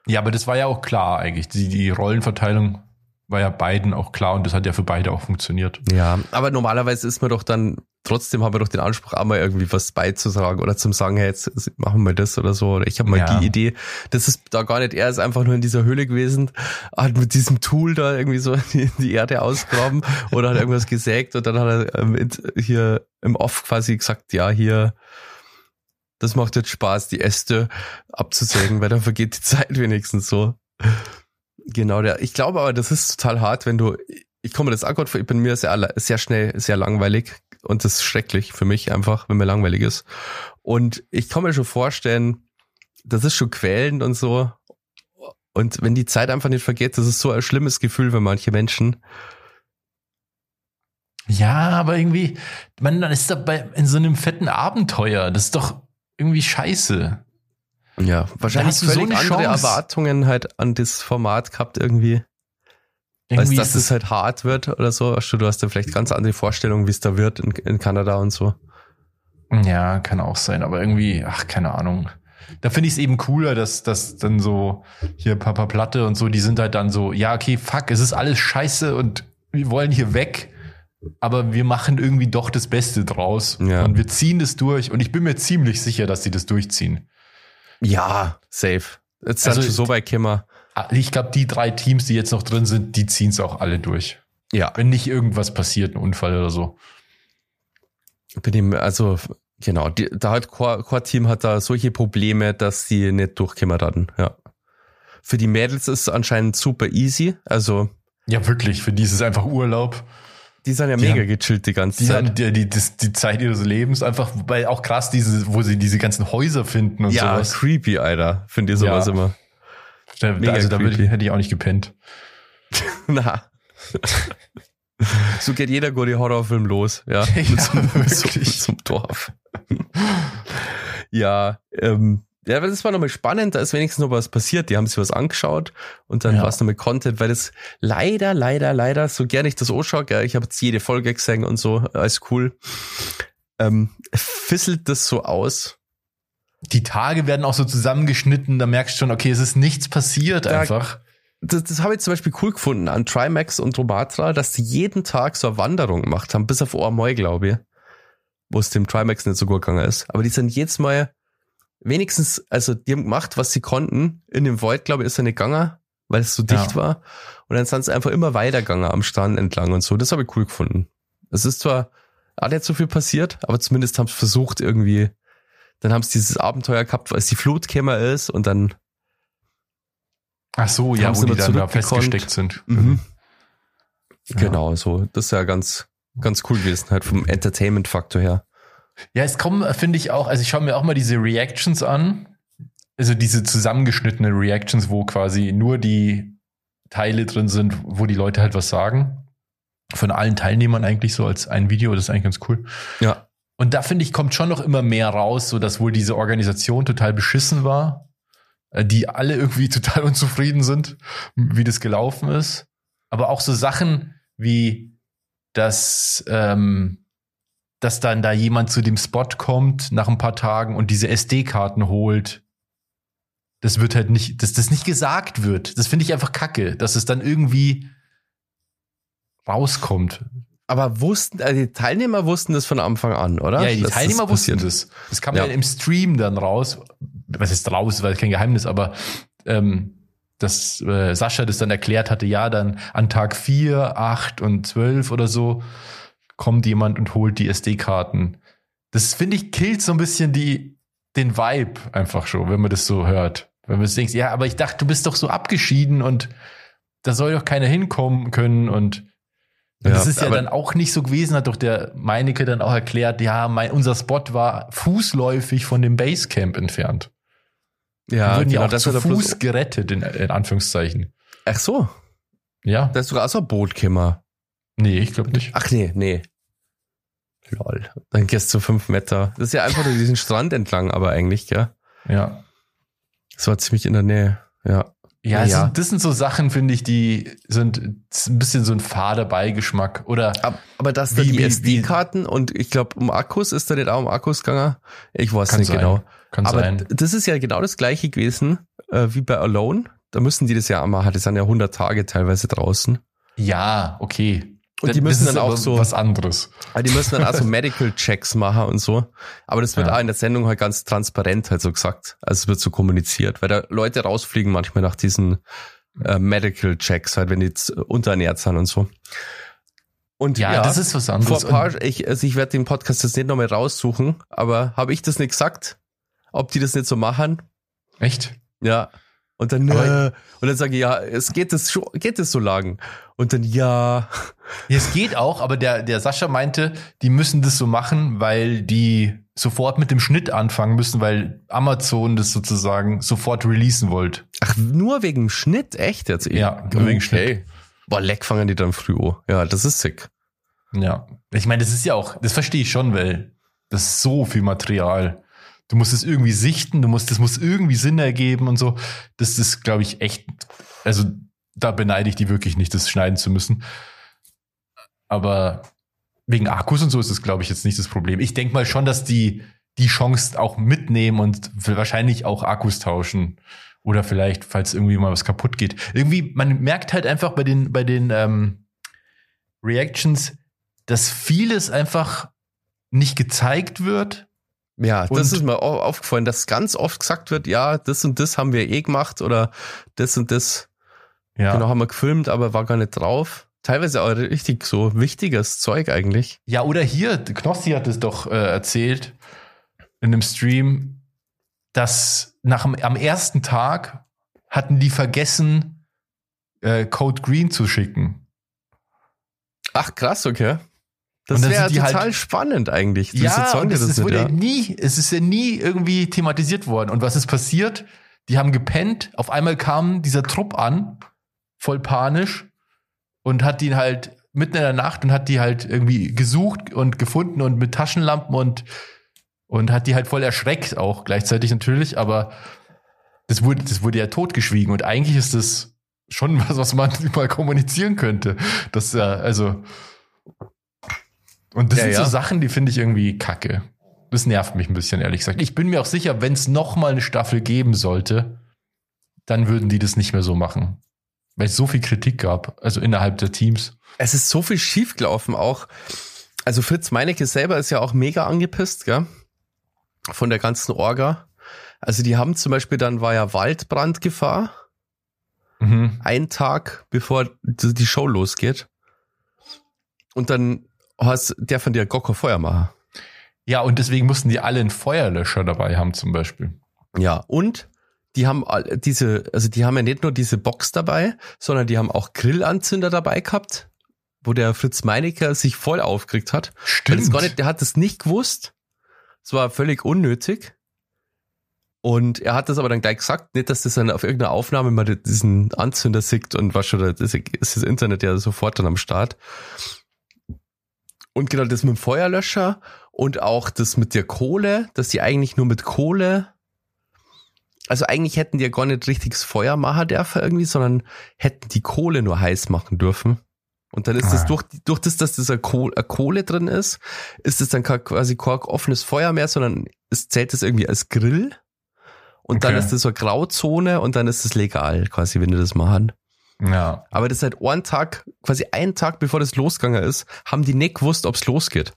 A: Ja, aber das war ja auch klar eigentlich. Die, die Rollenverteilung war ja beiden auch klar und das hat ja für beide auch funktioniert.
B: Ja, aber normalerweise ist man doch dann, trotzdem haben wir doch den Anspruch, auch mal irgendwie was beizutragen oder zum sagen, hey, jetzt machen wir das oder so. Oder ich habe mal ja. die Idee. Das ist da gar nicht, er ist einfach nur in dieser Höhle gewesen, hat mit diesem Tool da irgendwie so die, die Erde ausgraben oder hat irgendwas gesägt und dann hat er ähm, hier im Off quasi gesagt, ja, hier, das macht jetzt Spaß, die Äste abzusägen, weil dann vergeht die Zeit wenigstens so. Genau, der, ich glaube aber, das ist total hart, wenn du, ich komme das gut vor, ich bin mir sehr, sehr schnell, sehr langweilig und das ist schrecklich für mich einfach, wenn mir langweilig ist. Und ich kann mir schon vorstellen, das ist schon quälend und so. Und wenn die Zeit einfach nicht vergeht, das ist so ein schlimmes Gefühl für manche Menschen.
A: Ja, aber irgendwie, man ist dabei in so einem fetten Abenteuer. Das ist doch irgendwie scheiße.
B: Ja, wahrscheinlich hast du so andere Chance. Erwartungen halt an das Format gehabt irgendwie. irgendwie als dass es halt hart wird oder so. Du hast ja vielleicht ganz andere Vorstellungen, wie es da wird in, in Kanada und so.
A: Ja, kann auch sein, aber irgendwie, ach, keine Ahnung. Da finde ich es eben cooler, dass, dass dann so hier Papa Platte und so, die sind halt dann so, ja, okay, fuck, es ist alles scheiße und wir wollen hier weg, aber wir machen irgendwie doch das Beste draus ja. und wir ziehen das durch und ich bin mir ziemlich sicher, dass sie das durchziehen.
B: Ja, safe. Jetzt also, so bei Kimmer.
A: Ah, ich glaube, die drei Teams, die jetzt noch drin sind, die ziehen es auch alle durch. Ja. Wenn nicht irgendwas passiert, ein Unfall oder so.
B: Bin ihm, also, genau, die, da hat Core-Team hat da solche Probleme, dass die nicht durchkommen hatten, ja. Für die Mädels ist es anscheinend super easy, also.
A: Ja, wirklich, für die ist es einfach Urlaub.
B: Die sind ja
A: Die
B: mega
A: haben-
B: gechillt die ganze
A: Die
B: Zeit.
A: haben die, die, das, die Zeit ihres Lebens einfach, weil auch krass diese, wo sie diese ganzen Häuser finden und
B: ja,
A: sowas.
B: creepy, Alter. Finde ich sowas
A: Ja.
B: immer.
A: Da,
B: mega
A: also da ich,
B: creepy.
A: hätte ich auch nicht gepennt.
B: Na. so geht jeder gute Horrorfilm los, ja.
A: Ja,
B: mit, so, mit, so, mit so einem Dorf. ja, ähm, ja, aber das war nochmal spannend, da ist wenigstens noch was passiert. Die haben sich was angeschaut und dann
A: Ja.
B: war es nochmal Content, weil das leider, leider, leider, so gerne ich das anschaue, gell, ich habe jetzt jede Folge gesehen und so, alles cool, ähm, fisselt das so aus.
A: Die Tage werden auch so zusammengeschnitten, da merkst du schon, okay, es ist nichts passiert
B: Ja,
A: einfach.
B: Das, das habe ich zum Beispiel cool gefunden an Trimax und Romatra, dass die jeden Tag so eine Wanderung gemacht haben, bis auf Ohrmoy, glaube ich, wo es dem Trimax nicht so gut gegangen ist. Aber die sind jedes Mal wenigstens, also die haben gemacht, was sie konnten. In dem Wald, glaube ich, ist er nicht gegangen, weil es so
A: Ja.
B: dicht war. Und dann sind sie einfach immer weitergegangen am Strand entlang und so. Das habe ich cool gefunden. Es ist zwar auch nicht so viel passiert, aber zumindest haben sie versucht irgendwie, dann haben sie dieses Abenteuer gehabt, als die Flut gekommen ist und dann
A: Ach so, ja, wo die dann da festgesteckt sind.
B: Mhm.
A: Ja.
B: Genau, so. Das ist ja ganz, ganz cool gewesen, halt vom Entertainment-Faktor her.
A: Ja, es kommen, finde ich auch, also ich schaue mir auch mal diese Reactions an. Also diese zusammengeschnittene Reactions, wo quasi nur die Teile drin sind, wo die Leute halt was sagen. Von allen Teilnehmern eigentlich so als ein Video, das ist eigentlich ganz cool.
B: Ja.
A: Und da finde ich, kommt schon noch immer mehr raus, so dass wohl diese Organisation total beschissen war, äh, die alle irgendwie total unzufrieden sind, wie das gelaufen ist. Aber auch so Sachen wie, dass, ähm, dass dann da jemand zu dem Spot kommt nach ein paar Tagen und diese SD-Karten holt. Das wird halt nicht, dass das nicht gesagt wird. Das finde ich einfach kacke, dass es dann irgendwie rauskommt.
B: Aber wussten, also die Teilnehmer wussten das von Anfang an, oder?
A: Ja, die
B: Dass
A: Teilnehmer
B: das
A: wussten das. Das kam ja.
B: Ja.
A: im Stream dann raus. Was ist raus, weil kein Geheimnis, aber ähm, dass äh, Sascha das dann erklärt hatte, ja, dann an Tag 4, 8 und 12 oder so kommt jemand und holt die SD-Karten. Das finde ich killt so ein bisschen die den Vibe einfach schon, wenn man das so hört. Wenn man das denkt, ja, aber ich dachte, du bist doch so abgeschieden und da soll doch keiner hinkommen können und
B: Ja,
A: das ist ja dann auch nicht so gewesen, hat doch der Meinecke dann auch erklärt, ja, mein, unser Spot war fußläufig von dem Basecamp entfernt. Wir
B: Ja,
A: wurden ja
B: genau,
A: auch
B: das
A: zu Fuß gerettet, in, in Anführungszeichen.
B: Ach so,
A: Ja?
B: da ist sogar auch so ein Boot gekommen.
A: Nee, ich glaube nicht.
B: Ach nee, nee. Lol. Dann gehst du fünf Meter. Das ist ja einfach nur diesen Strand entlang, aber eigentlich, gell?
A: Ja.
B: Das war ziemlich in der Nähe. Ja.
A: Ja,
B: Ja.
A: Sind, das sind so Sachen, finde ich, die sind das ein bisschen so ein fader Beigeschmack. Oder
B: Aber, aber dass da
A: Wie-
B: die SD-Karten und ich glaube um Akkus, ist da nicht auch um Akkus gegangen? Ich weiß nicht
A: sein.
B: genau.
A: kann
B: Aber
A: sein.
B: das ist ja genau das gleiche gewesen äh, wie bei Alone. Da müssen die das ja auch machen. Das sind ja 100 Tage teilweise draußen.
A: Ja, okay.
B: Und die
A: Das
B: müssen dann auch so-
A: was anderes.
B: Die müssen dann auch so Medical Checks machen und so. Aber das wird
A: Ja.
B: auch in der Sendung halt ganz transparent halt so gesagt. Also es wird so kommuniziert, weil da Leute rausfliegen manchmal nach diesen äh, Medical Checks halt, wenn die jetzt unterernährt sind und so. Und
A: Ja, das ist was
B: vor
A: anderes.
B: ein paar, ich, also ich werde den Podcast jetzt nicht nochmal raussuchen, aber habe ich das nicht gesagt? Ob die das nicht so machen?
A: Echt?
B: Ja. Und dann, äh, und dann sage ich, ja, es geht es schon, geht es so lang? Und dann, ja,
A: Ja, es geht auch, aber der, der Sascha meinte, die müssen das so machen, weil die sofort mit dem Schnitt anfangen müssen, weil Amazon das sozusagen sofort releasen wollte.
B: ach, nur wegen Schnitt, echt jetzt?
A: Ja, nur wegen Schnitt.
B: Boah, leck fangen die dann früh an. Ja, das ist sick.
A: Ja. Ich meine, das ist ja auch, das verstehe ich schon, weil das ist so viel Material. Du musst es irgendwie sichten, du musst, das muss irgendwie Sinn ergeben und so. Das ist, glaube ich, echt, also da beneide ich die wirklich nicht, das schneiden zu müssen. Aber wegen Akkus und so ist es, glaube ich, jetzt nicht das Problem. Ich denke mal schon, dass die die Chance auch mitnehmen und wahrscheinlich auch Akkus tauschen. Oder vielleicht, falls irgendwie mal was kaputt geht. Irgendwie, man merkt halt einfach bei den, bei den ähm, Reactions, dass vieles einfach nicht gezeigt wird.
B: Ja, das
A: Und-
B: ist mir au- aufgefallen, dass ganz oft gesagt wird, ja, das und das haben wir eh gemacht oder das und das
A: Ja.
B: genau haben wir gefilmt, aber war gar nicht drauf. Teilweise auch richtig so wichtiges Zeug eigentlich.
A: Ja, oder hier, Knossi hat es doch äh, erzählt in einem Stream, dass nach dem, am ersten Tag hatten die vergessen, äh, Code Green zu schicken.
B: Ach, krass, okay. Das wäre
A: sind die
B: total
A: halt-
B: spannend eigentlich.
A: Ja,
B: sagen
A: und
B: das
A: es
B: nicht,
A: wurde
B: ja?
A: nie, es ist ja nie irgendwie thematisiert worden. Und was ist passiert? Die haben gepennt, auf einmal kam dieser Trupp an, voll panisch, und hat die halt mitten in der Nacht und hat die halt irgendwie gesucht und gefunden und mit Taschenlampen und, und hat die halt voll erschreckt auch gleichzeitig natürlich, aber das wurde, das wurde ja totgeschwiegen und eigentlich ist das schon was, was man mal kommunizieren könnte. Das, ja, also, und das
B: Ja,
A: sind
B: ja.
A: so Sachen, die finde ich irgendwie kacke. Das nervt mich ein bisschen, ehrlich gesagt. Ich bin mir auch sicher, wenn es noch mal eine Staffel geben sollte, dann würden die das nicht mehr so machen. Weil es so viel Kritik gab, also innerhalb der Teams.
B: Es ist so viel schiefgelaufen auch. Also Fritz Meinecke selber ist ja auch mega angepisst, gell? Von der ganzen Orga. Also die haben zum Beispiel, dann war ja Waldbrandgefahr,
A: Mhm.
B: ein Tag bevor die Show losgeht. Und dann hast der von dir Gokko Feuermacher.
A: Ja, und deswegen mussten die alle einen Feuerlöscher dabei haben, zum Beispiel.
B: Ja, und die haben diese, also die haben ja nicht nur diese Box dabei, sondern die haben auch Grillanzünder dabei gehabt, wo der Fritz Meinecke sich voll aufgeregt hat. Gar nicht, der hat das nicht gewusst. Es war völlig unnötig. Und er hat das aber dann gleich gesagt, nicht, dass das dann auf irgendeiner Aufnahme mal diesen Anzünder sieht und was schon, das ist das Internet ja sofort dann am Start. Und genau das mit dem Feuerlöscher und auch das mit der Kohle, dass die eigentlich nur mit Kohle, also eigentlich hätten die ja gar nicht richtiges Feuer machen dürfen irgendwie, sondern hätten die Kohle nur heiß machen dürfen. Und dann ist das
A: Ah.
B: durch, durch das, dass das eine Kohle, eine Kohle drin ist, ist es dann quasi kein offenes Feuer mehr, sondern es zählt das irgendwie als Grill. Und dann
A: Okay.
B: ist das so eine Grauzone und dann ist es legal, quasi, wenn die das machen.
A: Ja.
B: Aber das seit einen Tag, quasi einen Tag bevor das losgegangen ist, haben die nicht gewusst, ob's losgeht.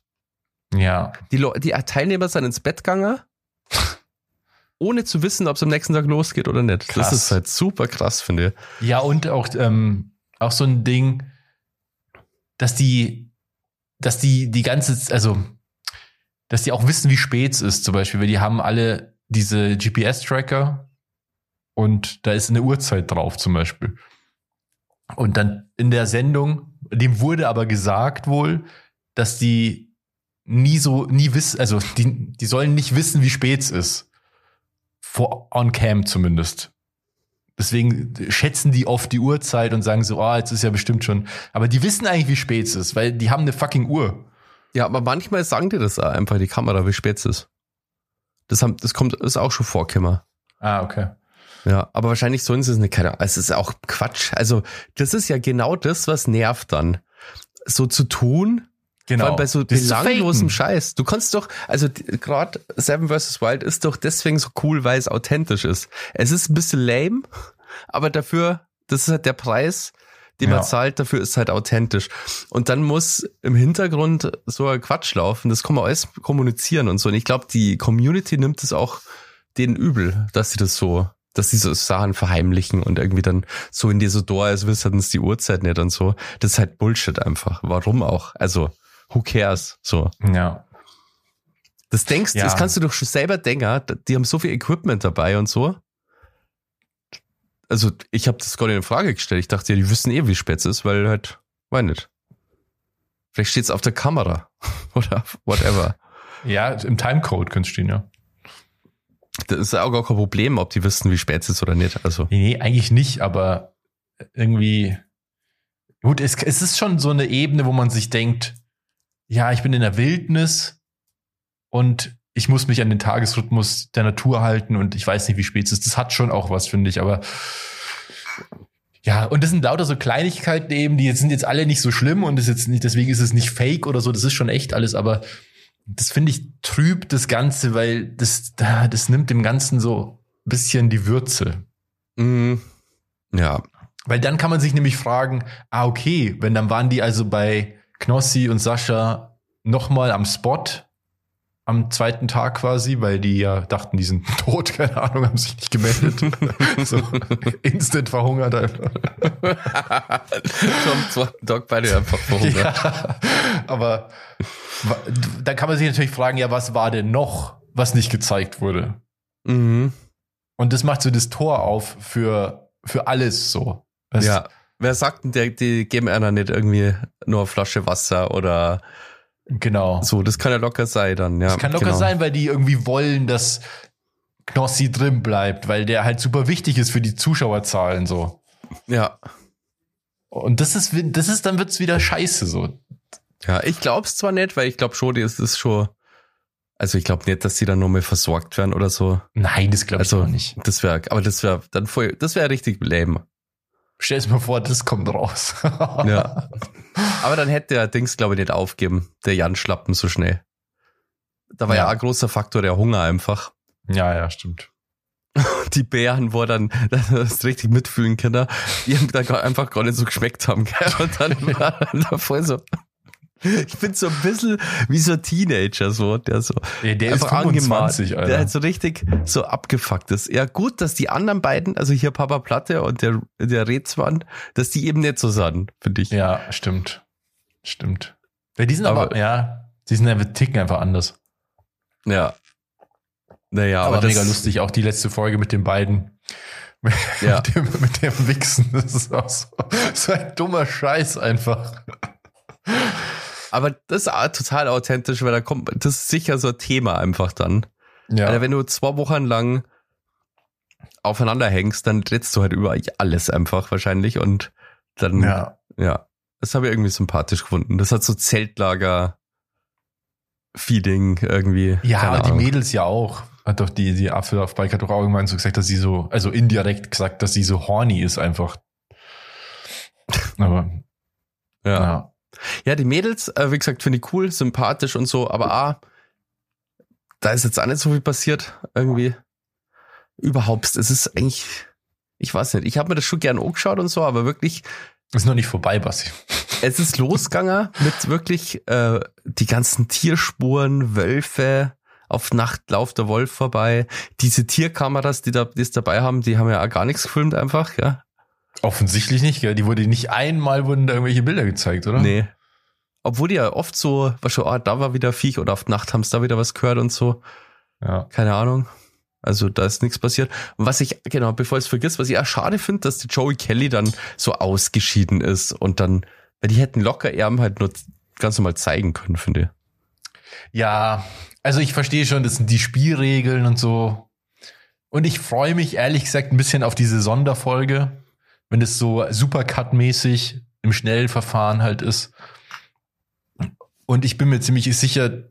A: Ja.
B: Die, Leu- die Teilnehmer sind ins Bett gegangen, ohne zu wissen, ob es am nächsten Tag losgeht oder nicht.
A: Krass.
B: Das ist halt super krass, finde ich.
A: Ja, und auch, ähm, auch so ein Ding, dass die, dass die die ganze, also, dass die auch wissen, wie spät es ist, zum Beispiel, weil die haben alle diese GPS-Tracker und da ist eine Uhrzeit drauf, zum Beispiel. Und dann in der Sendung, dem wurde aber gesagt wohl, dass die nie so, nie wissen, also die, die sollen nicht wissen, wie spät es ist. Vor, on cam zumindest. Deswegen schätzen die oft die Uhrzeit und sagen so, ah, jetzt ist ja bestimmt schon. Aber die wissen eigentlich, wie spät es ist, weil die haben eine fucking Uhr.
B: Ja, aber manchmal sagen die das einfach, die Kamera, wie spät es ist. Das, haben, das kommt, ist auch schon vorgekommen.
A: Ah, okay.
B: Ja, aber wahrscheinlich sollen sie es nicht. Keine Ahnung. Es ist auch Quatsch. Also, das ist ja genau das, was nervt dann. So zu tun,
A: Genau.
B: Vor allem bei so
A: Das ist
B: belanglosem. Scheiß. Du kannst doch, also gerade Seven vs. Wild ist doch deswegen so cool, weil es authentisch ist. Es ist ein bisschen lame, aber dafür, das ist halt der Preis, den
A: Ja.
B: man zahlt, dafür ist halt authentisch. Und dann muss im Hintergrund so ein Quatsch laufen, das kann man alles kommunizieren und so. Und ich glaube, die Community nimmt es auch denen übel, dass sie das so, dass sie so Sachen verheimlichen und irgendwie dann so in die so Door, als wüssten es die Uhrzeit nicht und so. Das ist halt Bullshit einfach. Warum auch? Also, who cares? So.
A: Ja.
B: Das denkst,
A: Ja.
B: das kannst du doch schon selber denken. Die haben so viel Equipment dabei und so. Also, ich habe das gar nicht in Frage gestellt. Ich dachte ja, die wissen eh, wie spät es ist, weil halt, weiß nicht. Vielleicht steht's auf der Kamera. Oder whatever.
A: Ja, im Timecode könnte stehen, ja.
B: Das ist auch gar kein Problem, ob die wissen, wie spät es ist oder nicht. Also,
A: Nee, eigentlich nicht, aber irgendwie. Gut, es, es ist schon so eine Ebene, wo man sich denkt, ja, ich bin in der Wildnis und ich muss mich an den Tagesrhythmus der Natur halten und ich weiß nicht, wie spät es ist. Das hat schon auch was, finde ich, aber ja, und das sind lauter so Kleinigkeiten eben, die jetzt sind jetzt alle nicht so schlimm und ist jetzt nicht, deswegen ist es nicht fake oder so, das ist schon echt alles, aber das finde ich trüb, das Ganze, weil das, das nimmt dem Ganzen so ein bisschen die Würze.
B: mm, ja.
A: Weil dann kann man sich nämlich fragen, ah, okay, wenn dann waren die also bei Knossi und Sascha nochmal am Spot am zweiten Tag quasi, weil die ja dachten, die sind tot, keine Ahnung, haben sich nicht gemeldet. so instant verhungert einfach.
B: Zweiten Tag beide einfach verhungert.
A: Ja, aber dann kann man sich natürlich fragen, ja, was war denn noch, was nicht gezeigt wurde?
B: Mhm.
A: Und das macht so das Tor auf für, für alles so. Weißt
B: Ja. Wer sagt denn, die, die geben einer nicht irgendwie nur eine Flasche Wasser oder
A: Genau.
B: so? Das kann ja locker sein dann, ja.
A: Das kann locker
B: genau.
A: sein, weil die irgendwie wollen, dass Knossi drin bleibt, weil der halt super wichtig ist für die Zuschauerzahlen so.
B: Ja.
A: Und das ist, das ist, dann wird's wieder scheiße so.
B: Ja, ich glaub's zwar nicht, weil ich glaube schon, die ist es schon. Also ich glaube nicht, dass die dann nochmal versorgt werden oder so.
A: Nein, das glaube ich
B: Also
A: auch nicht.
B: das wäre, aber das wäre dann voll, das wäre richtig lame.
A: Stell dir mal vor, das kommt raus.
B: Ja. Aber dann hätte der Dings, glaube ich, nicht aufgeben, der Jan Schlappen so schnell. Da war ja,
A: Ja.
B: ein großer Faktor der Hunger einfach.
A: ja, ja, stimmt.
B: Die Bären, wo er dann das richtig mitfühlen Kinder, die haben da einfach gar nicht so geschmeckt haben. Gell? Und dann war er da voll so. Ich bin so ein bisschen wie so ein Teenager, so, der so
A: Ja, der ist
B: einfach angemalt,
A: 25, Alter.
B: der halt so richtig so abgefuckt ist. Ja, gut, dass die anderen beiden, also hier Papa Platte und der, der Rätswand, dass die eben nicht so sahen, finde ich.
A: Ja, stimmt. Stimmt. Ja, die sind aber,
B: Aber-
A: ja, die sind einfach, ticken einfach anders.
B: Ja. Naja,
A: aber
B: aber,
A: mega lustig, auch die letzte Folge mit den beiden.
B: Ja.
A: mit, dem, mit dem Wichsen. Das ist auch so, so ein dummer Scheiß einfach.
B: Aber das ist total authentisch, weil da kommt, das ist sicher so ein Thema einfach dann.
A: Ja.
B: Alter, wenn du zwei Wochen lang aufeinander hängst, dann trittst du halt über alles einfach wahrscheinlich und dann, ja,
A: ja.
B: das habe ich irgendwie sympathisch gefunden. Das hat so Zeltlager Feeling irgendwie.
A: Ja, die. Mädels ja auch. Hat doch die, die Apfel auf Bike hat doch auch irgendwann so gesagt, dass sie so, also indirekt gesagt, dass sie so horny ist einfach. Aber,
B: Ja.
A: ja.
B: Ja, die Mädels, äh, wie gesagt, finde ich cool, sympathisch und so, aber ah, da ist jetzt auch nicht so viel passiert irgendwie. Überhaupt, es ist eigentlich, ich weiß nicht, ich habe mir das schon gern angeschaut und so, aber wirklich,
A: Ist noch nicht vorbei, Basti.
B: es ist losgegangen mit wirklich äh, die ganzen Tierspuren, Wölfe, auf Nacht lauft der Wolf vorbei. Diese Tierkameras, die da die es dabei haben, die haben ja auch gar nichts gefilmt einfach, ja.
A: Offensichtlich nicht, gell? Die wurde nicht einmal wurden da irgendwelche Bilder gezeigt, oder?
B: Nee. Obwohl die ja oft so, was schon, ah, da war wieder Viech oder auf Nacht haben sie da wieder was gehört und so.
A: Ja.
B: Keine Ahnung. Also da ist nichts passiert. Und was ich, genau, bevor ich es vergiss, was ich auch schade finde, dass die Joey Kelly dann so ausgeschieden ist und dann, weil die hätten locker Erben halt nur ganz normal zeigen können, finde ich.
A: Ja, also ich verstehe schon, das sind die Spielregeln und so. Und ich freue mich ehrlich gesagt ein bisschen auf diese Sonderfolge, wenn es so Supercut-mäßig im schnellen Verfahren halt ist. Und ich bin mir ziemlich sicher,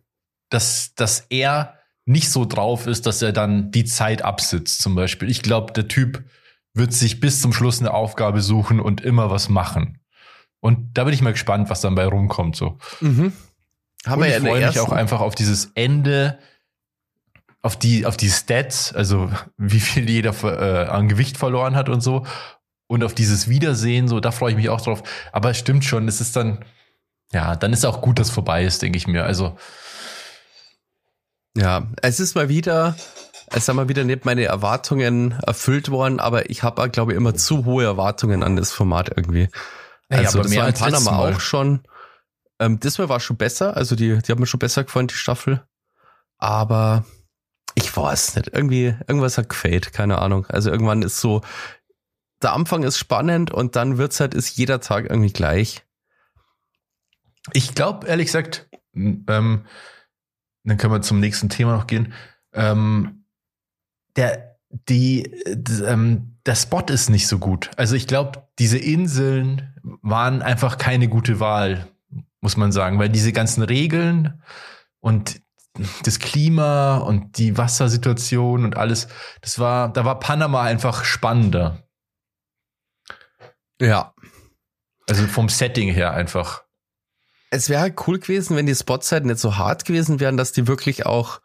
A: dass, dass er nicht so drauf ist, dass er dann die Zeit absitzt, zum Beispiel. Ich glaube, der Typ wird sich bis zum Schluss eine Aufgabe suchen und immer was machen. Und da bin ich mal gespannt, was dann bei rumkommt, so.
B: Mhm. Haben
A: und
B: wir
A: ich freue mich auch einfach auf dieses Ende, auf die, auf die Stats, also wie viel jeder äh, an Gewicht verloren hat und so. Und auf dieses Wiedersehen, so, da freue ich mich auch drauf. Aber es stimmt schon, es ist dann, ja, dann ist auch gut, dass vorbei ist, denke ich mir. Also,
B: Ja, es ist mal wieder, es sind mal wieder nicht meine Erwartungen erfüllt worden, aber ich habe, glaube ich, immer zu hohe Erwartungen an das Format irgendwie.
A: Naja,
B: also
A: aber
B: das
A: mehr
B: war in Panama auch schon. Ähm, diesmal war schon besser, also die, die hat mir schon besser gefallen, die Staffel. Aber ich weiß nicht, irgendwie, irgendwas hat gefällt, keine Ahnung. Also irgendwann ist so, der Anfang ist spannend und dann wird's halt, ist jeder Tag irgendwie gleich.
A: ich glaube, ehrlich gesagt, ähm, dann können wir zum nächsten Thema noch gehen. Ähm, der, die, ähm, der Spot ist nicht so gut. Also ich glaube, diese Inseln waren einfach keine gute Wahl, muss man sagen, weil diese ganzen Regeln und das Klima und die Wassersituation und alles, das war, da war Panama einfach spannender.
B: Ja.
A: Also vom Setting her einfach.
B: Es wäre halt cool gewesen, wenn die Spots halt nicht so hart gewesen wären, dass die wirklich auch,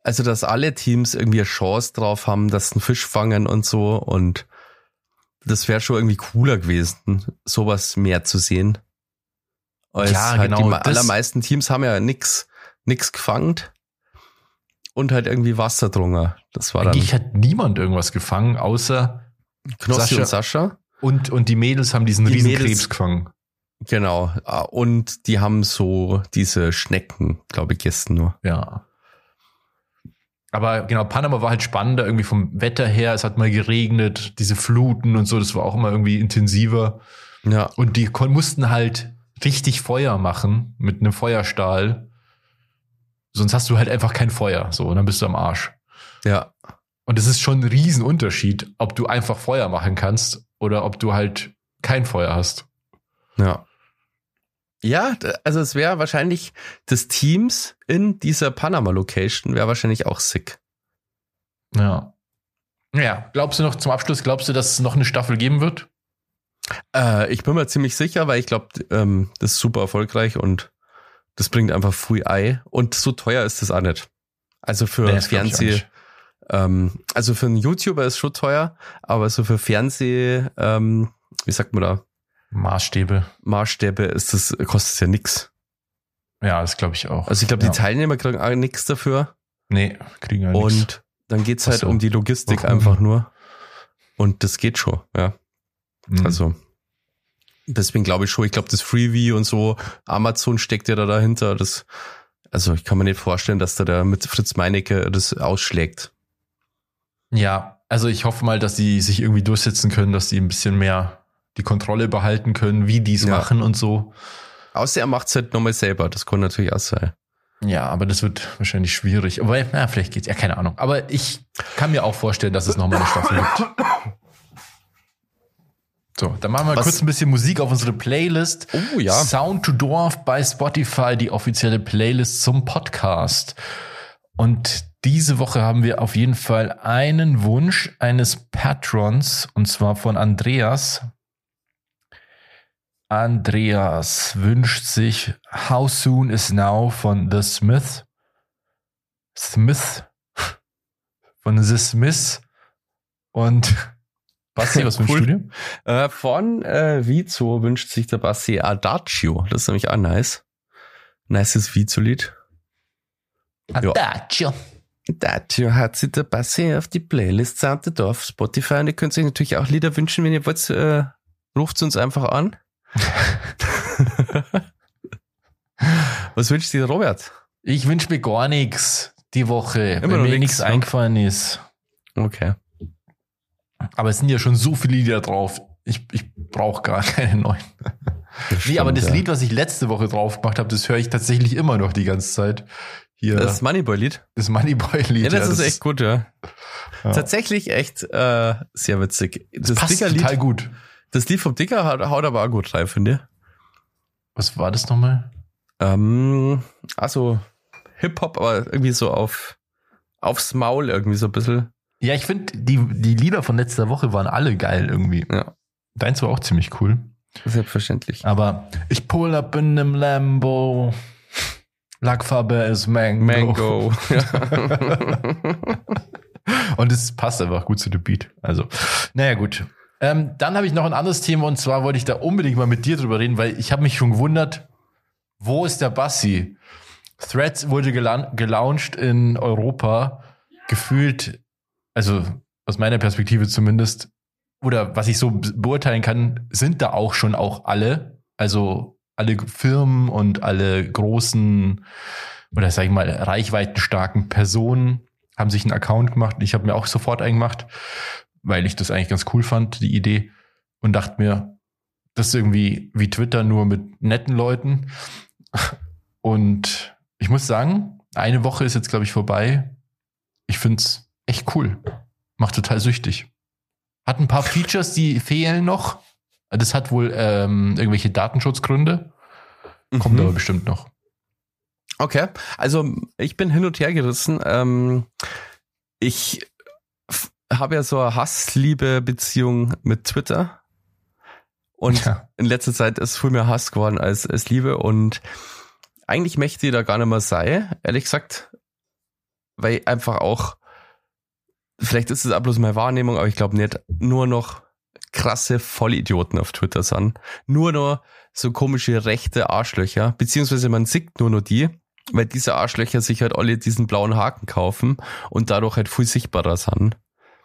B: also dass alle Teams irgendwie eine Chance drauf haben, dass sie einen Fisch fangen und so und das wäre schon irgendwie cooler gewesen, sowas mehr zu sehen. Als
A: Ja,
B: halt
A: genau,
B: Die allermeisten Teams haben ja nix, nix gefangen und halt irgendwie Wasser drungen. Das war dann
A: Eigentlich hat niemand irgendwas gefangen, außer
B: Knossi
A: Sascha-
B: und Sascha.
A: Und, und die Mädels haben diesen
B: Die
A: riesen
B: Mädels-
A: Krebs gefangen.
B: Genau. Ah, Und die haben so diese Schnecken, glaube ich, gestern nur.
A: Ja. Aber genau, Panama war halt spannender, irgendwie vom Wetter her. Es hat mal geregnet, diese Fluten und so, das war auch immer irgendwie intensiver.
B: Ja.
A: Und die mussten halt richtig Feuer machen mit einem Feuerstahl. Sonst hast du halt einfach kein Feuer. So, und dann bist du am Arsch.
B: Ja.
A: Und es ist schon ein Riesenunterschied, ob du einfach Feuer machen kannst oder ob du halt kein Feuer hast.
B: Ja. Ja, also es wäre wahrscheinlich des Teams in dieser Panama-Location wäre wahrscheinlich auch sick.
A: Ja. Ja, glaubst du noch zum Abschluss, glaubst du, dass es noch eine Staffel geben wird?
B: Äh, ich bin mir ziemlich sicher, weil ich glaube, ähm, das ist super erfolgreich und das bringt einfach Free Ei und so teuer ist das auch nicht. Also für
A: Nee,
B: Fernseh. Ähm, also für einen YouTuber ist schon teuer, aber so für Fernseh, ähm, wie sagt man da,
A: Maßstäbe.
B: Maßstäbe ist das, kostet es ja nix.
A: Ja, das glaube ich auch.
B: Also ich glaube,
A: ja.
B: die Teilnehmer kriegen auch nichts dafür.
A: Nee, kriegen ja nichts.
B: Und dann geht's halt
A: so.
B: um die Logistik
A: Warum?
B: einfach nur. Und das geht schon, ja.
A: Mhm.
B: Also deswegen glaube ich schon, ich glaube, das Freebie und so, Amazon steckt ja da dahinter. Das, also ich kann mir nicht vorstellen, dass da der mit Fritz Meinecke das ausschlägt.
A: Ja, also ich hoffe mal, dass die sich irgendwie durchsetzen können, dass die ein bisschen mehr die Kontrolle behalten können, wie die es
B: Ja.
A: machen und so.
B: Außer er macht's halt nochmal selber, das kann natürlich auch sein.
A: Ja, aber das wird wahrscheinlich schwierig. Aber ja, vielleicht geht's. Ja, keine Ahnung. Aber ich kann mir auch vorstellen, dass es nochmal eine Staffel gibt. So, dann machen wir
B: Was-
A: kurz ein bisschen Musik auf unsere Playlist.
B: Oh ja.
A: Sound to Dwarf bei Spotify, die offizielle Playlist zum Podcast. Und diese Woche haben wir auf jeden Fall einen Wunsch eines Patrons, und zwar von Andreas. Andreas wünscht sich How Soon is Now von The Smith. Smith. Von The Smith. Und Basti, was wünschst
B: Cool.
A: du dir?
B: Äh, von äh, Vizo wünscht sich der Bassi Adagio. Das ist nämlich auch nice. Nices Vizo-Lied.
A: Adagio.
B: Adagio hat sich der Bassi auf die Playlist Sounded auf Spotify und ihr könnt euch natürlich auch Lieder wünschen, wenn ihr wollt, äh, ruft uns einfach an. Was wünscht dir Robert?
A: Ich wünsche mir gar nichts die Woche,
B: Immer
A: weil mir nichts
B: ne?
A: eingefallen ist.
B: Okay.
A: Aber es sind ja schon so viele Lieder drauf. Ich, ich brauche gar keine neuen. Nee, aber das
B: ja.
A: Lied, was ich letzte Woche drauf gemacht habe, das höre ich tatsächlich immer noch die ganze Zeit. Hier,
B: Das
A: das,
B: Moneyboy-Lied.
A: Moneyboy-Lied.
B: Ja, das ist echt gut, ja.
A: ja.
B: Tatsächlich echt äh, sehr witzig. Das,
A: passt
B: Dicker-Lied,
A: total gut.
B: das Lied vom Dicker haut, haut aber auch gut rein, finde ich.
A: Was war das nochmal?
B: Ähm, also Hip-Hop, aber irgendwie so auf aufs Maul irgendwie so ein bisschen.
A: Ja, ich finde, die, die Lieder von letzter Woche waren alle geil irgendwie.
B: Ja.
A: Deins war auch ziemlich cool.
B: Selbstverständlich.
A: Aber ich pull up in einem Lambo. Lackfarbe ist Mango.
B: Mango.
A: Und es passt einfach gut zu dem Beat. Also, naja, gut. Ähm, dann habe ich noch ein anderes Thema und zwar wollte ich da unbedingt mal mit dir drüber reden, weil ich habe mich schon gewundert, wo ist der Bassi? Threads wurde gelauncht in Europa, gefühlt, also aus meiner Perspektive zumindest, oder was ich so be- beurteilen kann, sind da auch schon auch alle, also alle Firmen und alle großen oder sag ich mal reichweitenstarken Personen haben sich einen Account gemacht. Ich habe mir auch sofort einen gemacht, weil ich das eigentlich ganz cool fand, die Idee. Und dachte mir, das ist irgendwie wie Twitter nur mit netten Leuten. Und ich muss sagen, eine Woche ist jetzt, glaube ich, vorbei. Ich find's echt cool. Macht total süchtig. Hat ein paar Features, die fehlen noch. Das hat wohl ähm, irgendwelche Datenschutzgründe. Kommt
B: Mhm.
A: aber bestimmt noch.
B: Okay, also ich bin hin und her gerissen. Ähm, ich habe ja so eine Hass-Liebe-Beziehung mit Twitter. Und
A: Ja.
B: in letzter Zeit ist viel mehr Hass geworden als, als Liebe. Und eigentlich möchte ich da gar nicht mehr sein, ehrlich gesagt. Weil einfach auch, vielleicht ist es auch bloß meine Wahrnehmung, aber ich glaube nicht, nur noch krasse Vollidioten auf Twitter sind. Nur noch so komische rechte Arschlöcher, beziehungsweise man sieht nur noch die, weil diese Arschlöcher sich halt alle diesen blauen Haken kaufen und dadurch halt viel sichtbarer sind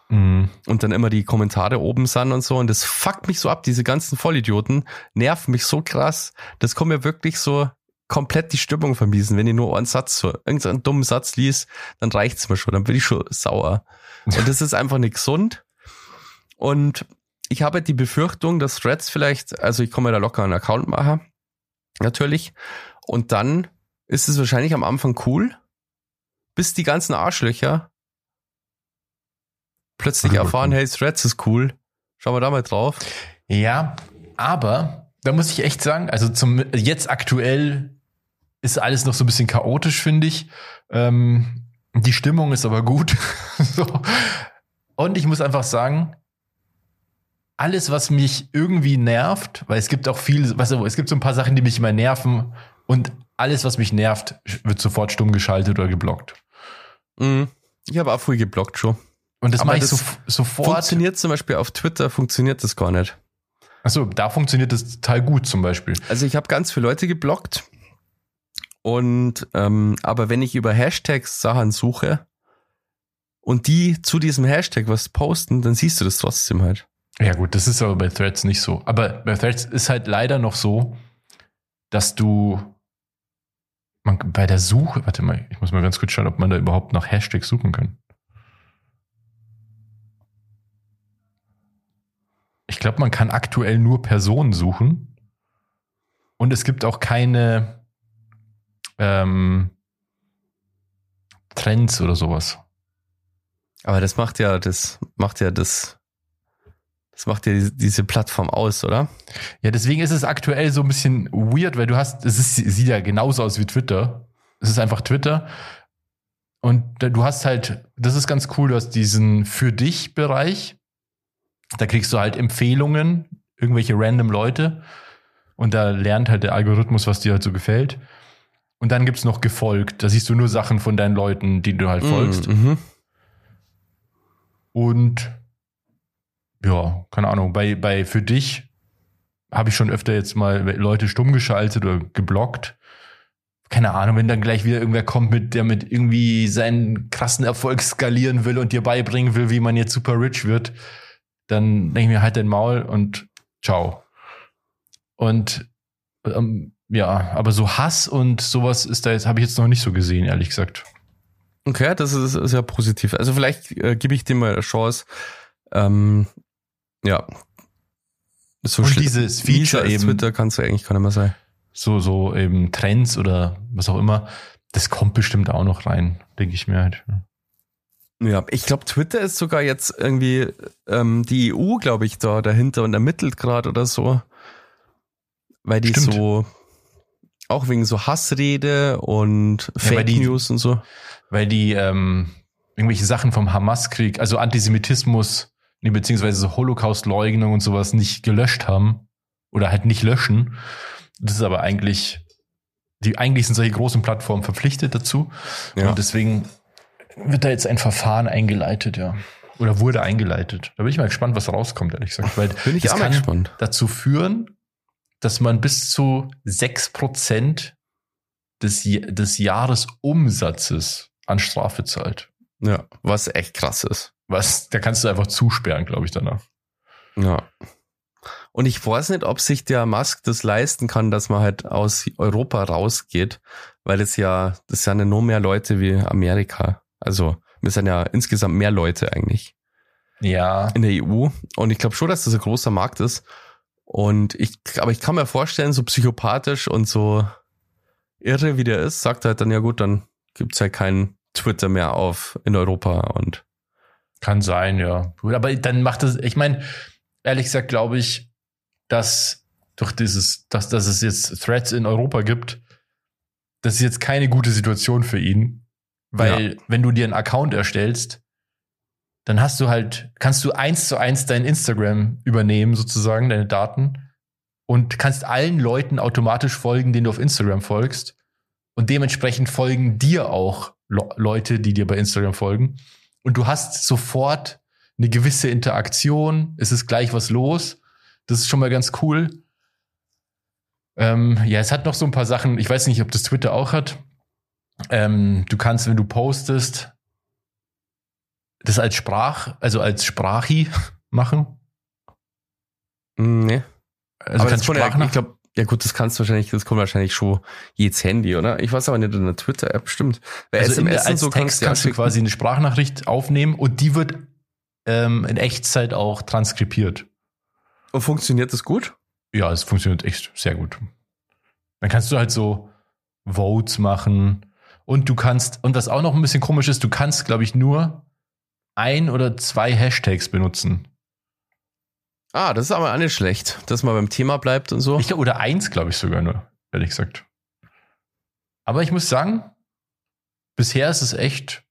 A: Mhm.
B: und dann immer die Kommentare oben sind und so und das fuckt mich so ab, diese ganzen Vollidioten nerven mich so krass, das kommt mir wirklich so komplett die Stimmung vermiesen, wenn ich nur einen Satz, so irgendeinen dummen Satz lies, dann reicht's mir schon, dann bin ich schon sauer. Und das ist einfach nicht gesund. Und ich habe die Befürchtung, dass Threads vielleicht, also ich komme da locker einen Account machen, natürlich, und dann ist es wahrscheinlich am Anfang cool, bis die ganzen Arschlöcher plötzlich erfahren, hey, Threads ist cool. Schauen wir da mal drauf.
A: Ja, aber da muss ich echt sagen, also zum jetzt aktuell ist alles noch so ein bisschen chaotisch, finde ich. Ähm, die Stimmung ist aber gut. so. Und ich muss einfach sagen, alles, was mich irgendwie nervt, weil es gibt auch viel, was, es gibt so ein paar Sachen, die mich immer nerven und alles, was mich nervt, wird sofort stumm geschaltet oder geblockt.
B: Mhm. Ich habe auch früh geblockt schon.
A: Und das mache ich so, sofort.
B: Funktioniert zum Beispiel auf Twitter, funktioniert das gar nicht.
A: Achso, da funktioniert das total gut zum Beispiel.
B: Also ich habe ganz viele Leute geblockt. Und ähm, aber wenn ich über Hashtags Sachen suche und die zu diesem Hashtag was posten, dann siehst du das trotzdem halt.
A: Ja gut, das ist aber bei Threads nicht so. Aber bei Threads ist halt leider noch so, dass du man, bei der Suche, warte mal, ich muss mal ganz kurz schauen, ob man da überhaupt nach Hashtags suchen kann. Ich glaube, man kann aktuell nur Personen suchen. Und es gibt auch keine ähm, Trends oder sowas.
B: Aber das macht ja, das macht ja das, das macht ja diese Plattform aus, oder?
A: Ja, deswegen ist es aktuell so ein bisschen weird, weil du hast, es ist, sieht ja genauso aus wie Twitter. Es ist einfach Twitter. Und du hast halt, das ist ganz cool, du hast diesen für dich Bereich da kriegst du halt Empfehlungen, irgendwelche random Leute. Und da lernt halt der Algorithmus, was dir halt so gefällt. Und dann gibt's noch gefolgt. Da siehst du nur Sachen von deinen Leuten, die du halt mm, folgst. Mhm. Und ja, keine Ahnung, bei, bei für dich habe ich schon öfter jetzt mal Leute stumm geschaltet oder geblockt. Keine Ahnung, wenn dann gleich wieder irgendwer kommt, mit, der mit irgendwie seinen krassen Erfolg skalieren will und dir beibringen will, wie man jetzt super rich wird dann denke ich mir halt den Maul und ciao. Und ähm, ja, aber so Hass und sowas ist da jetzt, habe ich jetzt noch nicht so gesehen, ehrlich gesagt.
B: Okay, das ist, ist ja positiv. Also vielleicht äh, gebe ich dem mal eine Chance. Ähm, ja.
A: So und dieses Feature eben.
B: Twitter kannst du eigentlich gar nicht mehr sein.
A: So, so eben Trends oder was auch immer. Das kommt bestimmt auch noch rein, denke ich mir halt. Ja.
B: Ja, ich glaube, Twitter ist sogar jetzt irgendwie ähm, die EU, glaube ich, da dahinter und ermittelt gerade oder so. Weil die Stimmt. so auch wegen so Hassrede und ja, Fake die, News und so.
A: Weil die ähm, irgendwelche Sachen vom Hamas-Krieg, also Antisemitismus, nee, beziehungsweise so Holocaust-Leugnung und sowas nicht gelöscht haben oder halt nicht löschen. Das ist aber eigentlich, die eigentlich sind solche großen Plattformen verpflichtet dazu. Ja. Und deswegen wird da jetzt ein Verfahren eingeleitet, ja. Oder wurde eingeleitet. Da bin ich mal gespannt, was rauskommt, ehrlich gesagt. Weil
B: bin ich auch kann gespannt.
A: dazu führen, dass man bis zu sechs Prozent des, des Jahresumsatzes an Strafe zahlt.
B: Ja, was echt krass ist.
A: Was, da kannst du einfach zusperren, glaube ich, danach.
B: Ja. Und ich weiß nicht, ob sich der Musk das leisten kann, dass man halt aus Europa rausgeht, weil es ja, das sind ja nur mehr Leute wie Amerika. Also wir sind ja insgesamt mehr Leute eigentlich.
A: Ja.
B: In der EU. Und ich glaube schon, dass das ein großer Markt ist. Und ich, aber ich kann mir vorstellen, so psychopathisch und so irre wie der ist, sagt er halt dann, ja gut, dann gibt's halt keinen Twitter mehr auf in Europa und.
A: Kann sein, ja. Aber dann macht es, ich meine, ehrlich gesagt glaube ich, dass durch dieses, dass, dass es jetzt Threads in Europa gibt, das ist jetzt keine gute Situation für ihn, weil ja. wenn du dir einen Account erstellst, dann hast du halt, kannst du eins zu eins dein Instagram übernehmen, sozusagen, deine Daten, und kannst allen Leuten automatisch folgen, denen du auf Instagram folgst. Und dementsprechend folgen dir auch Le Leute, die dir bei Instagram folgen. Und du hast sofort eine gewisse Interaktion, es ist gleich was los. Das ist schon mal ganz cool. Ähm, ja, es hat noch so ein paar Sachen, ich weiß nicht, ob das Twitter auch hat. Ähm, du kannst, wenn du postest, das als Sprach, also als Sprachi machen.
B: Nee. Also aber kannst das ja, gut, das kannst du wahrscheinlich, das kommt wahrscheinlich schon jedes Handy, oder? Ich weiß aber nicht in der Twitter-App, stimmt.
A: Bei also SMS der, als so Text kannst, kannst du quasi eine Sprachnachricht aufnehmen und die wird ähm, in Echtzeit auch transkribiert.
B: Und funktioniert das gut?
A: Ja, es funktioniert echt sehr gut. Dann kannst du halt so Votes machen und du kannst, und was auch noch ein bisschen komisch ist, du kannst, glaube ich, nur ein oder zwei Hashtags benutzen.
B: Ah, das ist aber auch nicht schlecht, dass man beim Thema bleibt und so.
A: Ich oder eins, glaube ich sogar nur, ehrlich gesagt. Aber ich muss sagen, bisher ist es echt.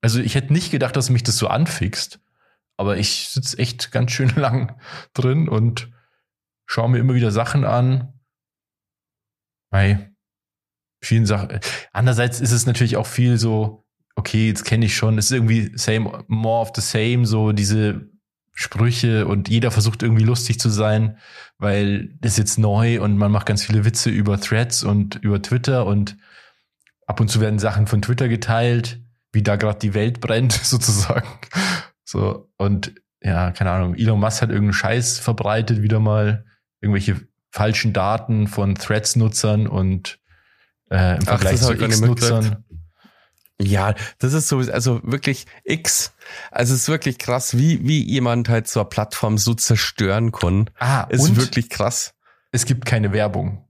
A: Also ich hätte nicht gedacht, dass mich das so anfixt. Aber ich sitze echt ganz schön lang drin und schaue mir immer wieder Sachen an. Bei vielen Sachen. Andererseits ist es natürlich auch viel so, okay, jetzt kenne ich schon, es ist irgendwie same, more of the same, so diese Sprüche und jeder versucht irgendwie lustig zu sein, weil das ist jetzt neu und man macht ganz viele Witze über Threads und über Twitter und ab und zu werden Sachen von Twitter geteilt, wie da gerade die Welt brennt, sozusagen. So, und ja, keine Ahnung, Elon Musk hat irgendeinen Scheiß verbreitet, wieder mal irgendwelche falschen Daten von Threads-Nutzern und äh, im Vergleich
B: hab
A: zu X-Nutzern.
B: Ja, das ist so, also wirklich X. Also es ist wirklich krass, wie, wie jemand halt so eine Plattform so zerstören kann.
A: Ah,
B: Ist wirklich krass.
A: es gibt keine Werbung.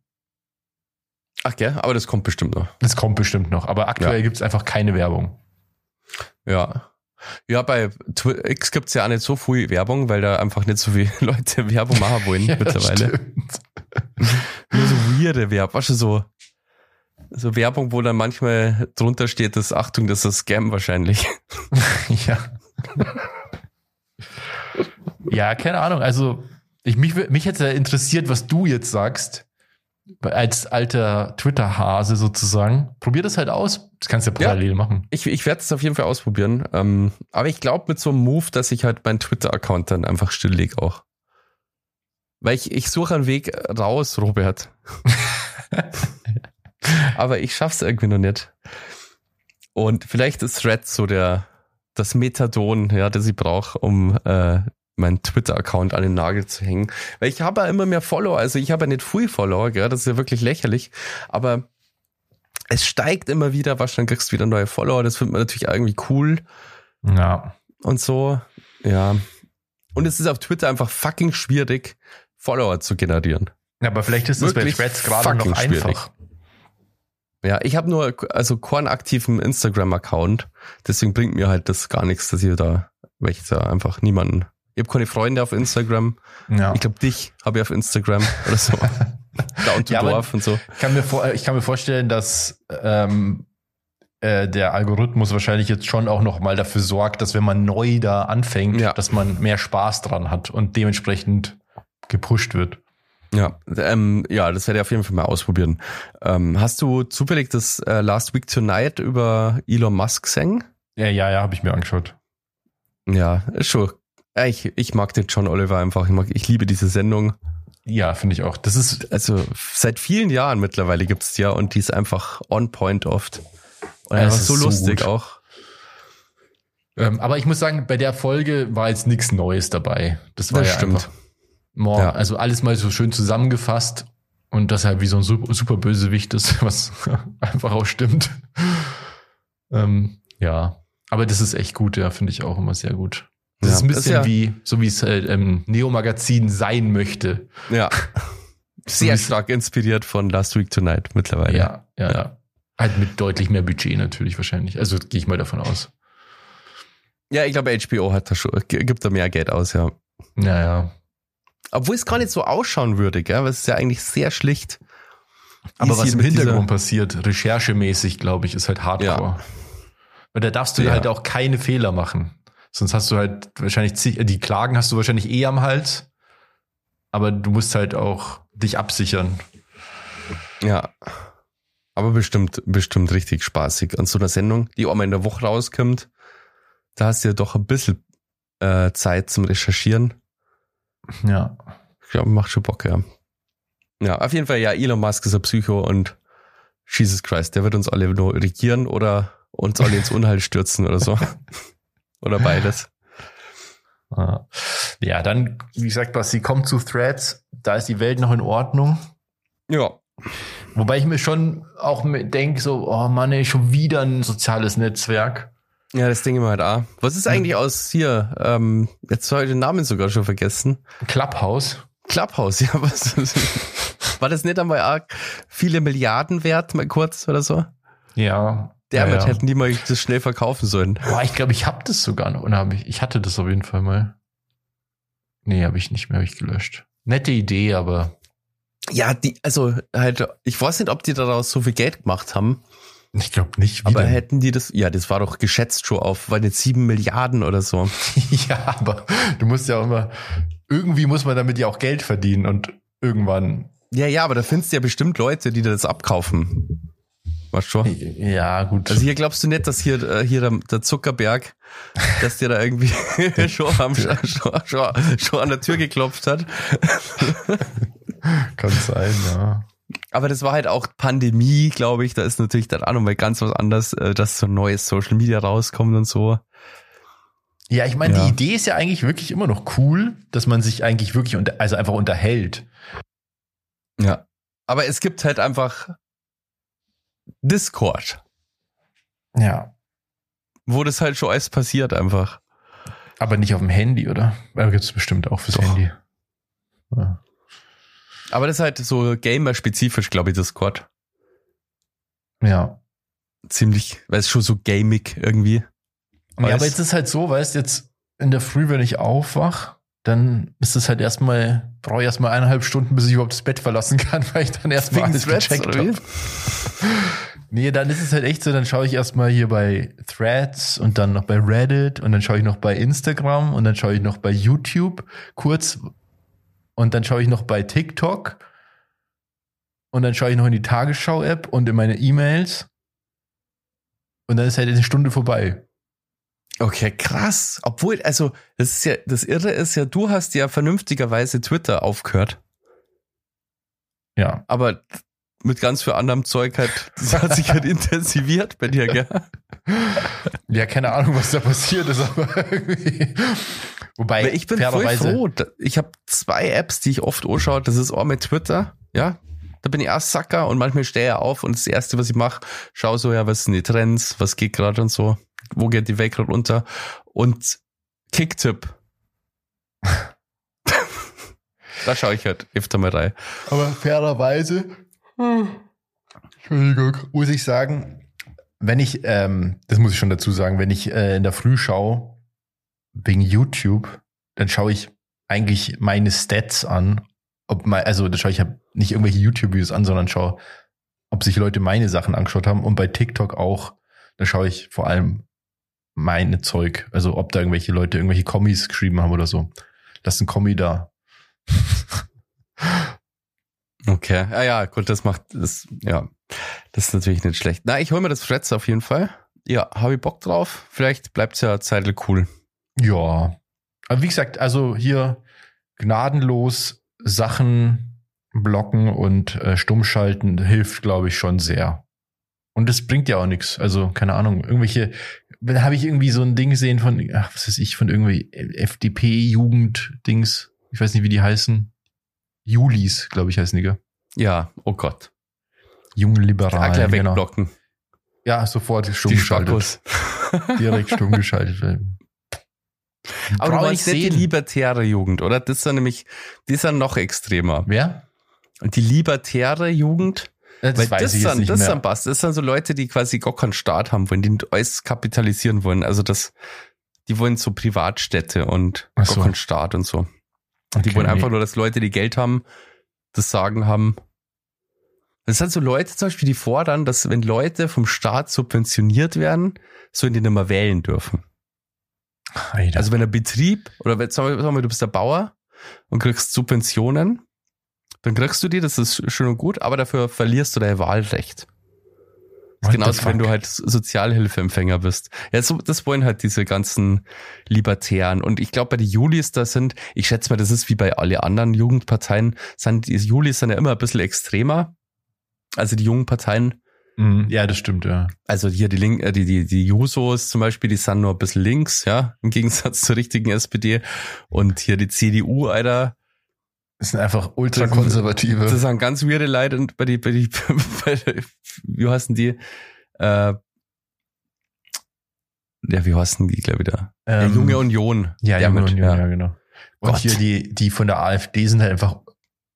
B: Ach gell, aber das kommt bestimmt noch.
A: Das kommt bestimmt noch, aber aktuell
B: Ja.
A: gibt's einfach keine Werbung.
B: Ja. Ja, bei Twi- X gibt's ja auch nicht so viel Werbung, weil da einfach nicht so viele Leute Werbung machen wollen mittlerweile.
A: stimmt.
B: Nur so weirde Werbung. Weißt du, so, so Werbung, wo dann manchmal drunter steht, dass Achtung, das ist Scam wahrscheinlich.
A: ja. ja, keine Ahnung. Also, ich, mich, mich hätte interessiert, was du jetzt sagst. Als alter Twitter-Hase sozusagen. Probier das halt aus. Das kannst du ja
B: Ja.
A: parallel machen.
B: Ich, ich werde es auf jeden Fall ausprobieren. Ähm, aber ich glaube mit so einem Move, dass ich halt meinen Twitter-Account dann einfach stilllege auch. Weil ich, ich suche einen Weg raus, Robert. aber ich schaff's irgendwie noch nicht. Und vielleicht ist Thread so der, das Methadon, ja, das ich brauche, um äh, meinen Twitter-Account an den Nagel zu hängen. Weil ich habe ja immer mehr Follower, also ich habe ja nicht viel Follower, gell, das ist ja wirklich lächerlich, aber es steigt immer wieder, dann kriegst du wieder neue Follower, das findet man natürlich irgendwie cool
A: Ja.
B: und so, ja. Und es ist auf Twitter einfach fucking schwierig, Follower zu generieren.
A: ja. Aber vielleicht ist das bei Threads gerade noch
B: fucking schwierig. Ja, ich habe nur also keinen aktiven Instagram-Account, deswegen bringt mir halt das gar nichts, dass ihr da, weil ich da einfach niemanden. Ich habe keine Freunde auf Instagram.
A: Ja.
B: Ich glaube, dich habe ich auf Instagram oder so. Down to
A: Ja,
B: Dorf und so.
A: Ich kann mir, vor, ich kann mir vorstellen, dass ähm, äh, der Algorithmus wahrscheinlich jetzt schon auch noch mal dafür sorgt, dass wenn man neu da anfängt,
B: Ja.
A: dass man mehr Spaß dran hat und dementsprechend gepusht wird.
B: Ja, ähm, ja, das werde ich auf jeden Fall mal ausprobieren. Ähm, hast du zufällig das äh, Last Week Tonight über Elon Musk gesehen?
A: Ja, ja, ja, habe ich mir angeschaut.
B: Ja, schon. Ja, Ich, ich mag den John Oliver einfach. Ich, mag, ich liebe diese Sendung.
A: Ja, finde ich auch. Das ist
B: Also seit vielen Jahren mittlerweile gibt's die ja und die ist einfach on point oft. Und
A: Ja,
B: einfach
A: es ist
B: so
A: so
B: lustig
A: gut.
B: auch.
A: Ähm, aber ich muss sagen, bei der Folge war jetzt nichts Neues dabei. Das war
B: Das
A: ja
B: stimmt.
A: einfach more,
B: Ja.
A: also alles mal so schön zusammengefasst und das halt wie so ein super, super Bösewicht ist, was einfach auch stimmt. ähm, ja, aber das ist echt gut, ja, finde ich auch immer sehr gut. Das
B: Ja,
A: ist ein bisschen
B: ist ja-
A: wie, so wie es halt ähm, Neo-Magazin sein möchte.
B: Ja. Sehr stark inspiriert von Last Week Tonight mittlerweile.
A: Ja, ja, ja. Halt mit deutlich mehr Budget natürlich wahrscheinlich. Also gehe ich mal davon aus.
B: Ja, ich glaube, HBO hat da schon, gibt da mehr Geld aus, ja.
A: Naja.
B: Obwohl es gar nicht so ausschauen würde, gell? Weil es ist ja eigentlich sehr schlicht.
A: Aber
B: Easy
A: was im Hintergrund passiert, recherchemäßig, glaube ich, ist halt Hardcore. Weil da darfst du
B: Ja.
A: halt auch keine Fehler machen. Sonst hast du halt wahrscheinlich, die Klagen hast du wahrscheinlich eh am Hals. Aber du musst halt auch dich absichern.
B: Ja. Aber bestimmt, bestimmt richtig spaßig. An so einer Sendung, die auch mal in der Woche rauskommt, da hast du ja doch ein bisschen äh, Zeit zum Recherchieren.
A: Ja.
B: Ich glaube, macht schon Bock, ja. Ja, auf jeden Fall, ja, Elon Musk ist ein Psycho und Jesus Christ, der wird uns alle nur regieren oder uns alle ins Unheil stürzen oder so. oder beides.
A: Ja, dann, wie gesagt, Basti, kommt zu Threads. Da ist die Welt noch in Ordnung.
B: Ja.
A: Wobei ich mir schon auch denke, so, oh Mann, ey, schon wieder ein soziales Netzwerk.
B: Ja, das Ding immer halt auch. Was ist eigentlich aus hier? Ähm, jetzt habe ich den Namen sogar schon vergessen.
A: Clubhouse.
B: Clubhouse, ja, was? War das nicht einmal auch viele Milliarden wert, mal kurz oder so?
A: Ja.
B: Damit
A: ja, ja.
B: hätten die mal das schnell verkaufen sollen.
A: Boah, ich glaube, ich habe das sogar noch. Oder hab ich, ich hatte das auf jeden Fall mal. Nee, habe ich nicht mehr, habe ich gelöscht. Nette Idee, aber
B: Ja, die, also halt, ich weiß nicht, ob die daraus so viel Geld gemacht haben,
A: ich glaube nicht.
B: Aber
A: denn?
B: hätten die das, ja, das war doch geschätzt schon auf, weil jetzt sieben Milliarden oder so.
A: ja, aber du musst ja auch immer, irgendwie muss man damit ja auch Geld verdienen und irgendwann.
B: Ja, ja, aber da findest du ja bestimmt Leute, die das abkaufen. Weißt du schon?
A: Ja, gut.
B: Also hier glaubst du nicht, dass hier, äh, hier der, der Zuckerberg, dass der da irgendwie schon, am, schon, schon, schon an der Tür geklopft hat.
A: kann sein, ja.
B: Aber das war halt auch Pandemie, glaube ich. Da ist natürlich dann auch nochmal ganz was anderes, äh, dass so neues Social Media rauskommt und so.
A: Ja, ich meine,
B: Ja.
A: die Idee ist ja eigentlich wirklich immer noch cool, dass man sich eigentlich wirklich unter, also einfach unterhält.
B: Ja. Aber es gibt halt einfach Discord,
A: Ja.
B: wo das halt schon alles passiert einfach.
A: Aber nicht auf dem Handy, oder? Da gibt es bestimmt auch fürs
B: Doch.
A: Handy. Ja.
B: Aber das ist halt so gamer-spezifisch, glaube ich, Discord.
A: ja.
B: Ziemlich, weil es schon so gamig irgendwie.
A: Ja,
B: Weiß.
A: aber jetzt ist halt so, weißt jetzt in der Früh, wenn ich aufwach, dann ist es halt erstmal, brauche ich erstmal eineinhalb Stunden, bis ich überhaupt das Bett verlassen kann, weil ich dann erstmal
B: Wegen
A: alles
B: Threads,
A: gecheckt habe. Nee, dann ist es halt echt so, dann schaue ich erstmal hier bei Threads und dann noch bei Reddit und dann schaue ich noch bei Instagram und dann schaue ich noch bei YouTube kurz und dann schaue ich noch bei TikTok und dann schaue ich noch in die Tagesschau-App und in meine E-Mails und dann ist halt eine Stunde vorbei.
B: Okay, krass. Obwohl, also, das ist ja, das Irre ist ja, du hast ja vernünftigerweise Twitter aufgehört.
A: Ja.
B: Aber mit ganz viel anderem Zeug halt, das hat sich halt intensiviert bei dir, gell?
A: Ja, keine Ahnung, was da passiert ist, aber irgendwie. Wobei,
B: ich bin voll froh. Ich habe zwei Apps, die ich oft anschaue. Das ist einmal Twitter, ja. Da bin ich erst Sacker und manchmal stehe ich auf und das Erste, was ich mache, schaue so, ja, was sind die Trends, was geht gerade und so, wo geht die Welt gerade unter und Kicktipp. da schaue ich halt öfter mal rein.
A: Aber fairerweise, Entschuldigung, muss ich sagen, wenn ich, ähm, das muss ich schon dazu sagen, wenn ich äh, in der Früh schaue, wegen YouTube, dann schaue ich eigentlich meine Stats an. Ob mein, also da schaue ich halt nicht irgendwelche YouTube-Videos an, sondern schaue, ob sich Leute meine Sachen angeschaut haben. Und bei TikTok auch, da schaue ich vor allem meine Zeug. Also ob da irgendwelche Leute irgendwelche Kommis geschrieben haben oder so. Lass ein Kommi da.
B: Okay, ja, ja, gut, das macht, das, ja, das ist natürlich nicht schlecht. Na, ich hole mir das Fretz auf jeden Fall. Ja, habe ich Bock drauf. Vielleicht bleibt's ja Zeitl cool.
A: Ja. Aber wie gesagt, also hier gnadenlos Sachen blocken und äh, stummschalten hilft, glaube ich, schon sehr. Und das bringt ja auch nichts. Also, keine Ahnung, irgendwelche, da habe ich irgendwie so ein Ding gesehen von, ach, was weiß ich, von irgendwie FDP-Jugend-Dings. Ich weiß nicht, wie die heißen. Julis, glaube ich, heißen die, gell?
B: Ja, oh Gott.
A: Jungen Liberalen.
B: gleich
A: genau.
B: wegblocken.
A: Ja, sofort stumm
B: Die
A: geschaltet. Direkt stumm geschaltet werden.
B: Aber
A: Brauch
B: du
A: ich
B: meinst nicht die libertäre Jugend, oder? Das ist ja nämlich, die ist ja noch extremer.
A: Wer?
B: Und die libertäre Jugend,
A: Das
B: weil
A: weiß
B: das
A: ich jetzt
B: sind,
A: nicht
B: das
A: mehr.
B: was. Das sind so Leute, die quasi gar keinen Staat haben wollen, die alles kapitalisieren wollen. Also das, die wollen so Privatstädte und
A: Ach
B: gar
A: so.
B: keinen Staat und so. Und die
A: Okay,
B: wollen einfach nur, dass Leute, die Geld haben, das Sagen haben. Das sind so Leute zum Beispiel, die fordern, dass wenn Leute vom Staat subventioniert werden, sollen die nicht mehr wählen dürfen.
A: Alter.
B: Also wenn ein Betrieb oder wenn, sagen wir, sagen wir, du bist der Bauer und kriegst Subventionen, dann kriegst du die, das ist schön und gut, aber dafür verlierst du dein Wahlrecht. Ist genauso, wenn du halt Sozialhilfeempfänger bist. Ja, so, das wollen halt diese ganzen Libertären. Und ich glaube, bei den Julis, da sind, ich schätze mal, das ist wie bei alle anderen Jugendparteien, sind die Julis sind ja immer ein bisschen extremer. Also die jungen Parteien,
A: Mhm. Ja, das stimmt, ja.
B: also hier die Link, äh, die, die, die Jusos zum Beispiel, die sind nur ein bisschen links, ja, im Gegensatz zur richtigen SPD. Und hier die CDU, Alter,
A: Das sind einfach ultrakonservative.
B: das sind ganz weirde Leute und bei die, bei die, bei, wie heißen die? Äh, ja, wie heißen die, glaube ich, da? der
A: Ähm,
B: Junge Union.
A: Ja,
B: der
A: Junge
B: mit,
A: Union, ja, genau. Und
B: Gott.
A: hier die, die von der AfD sind halt einfach,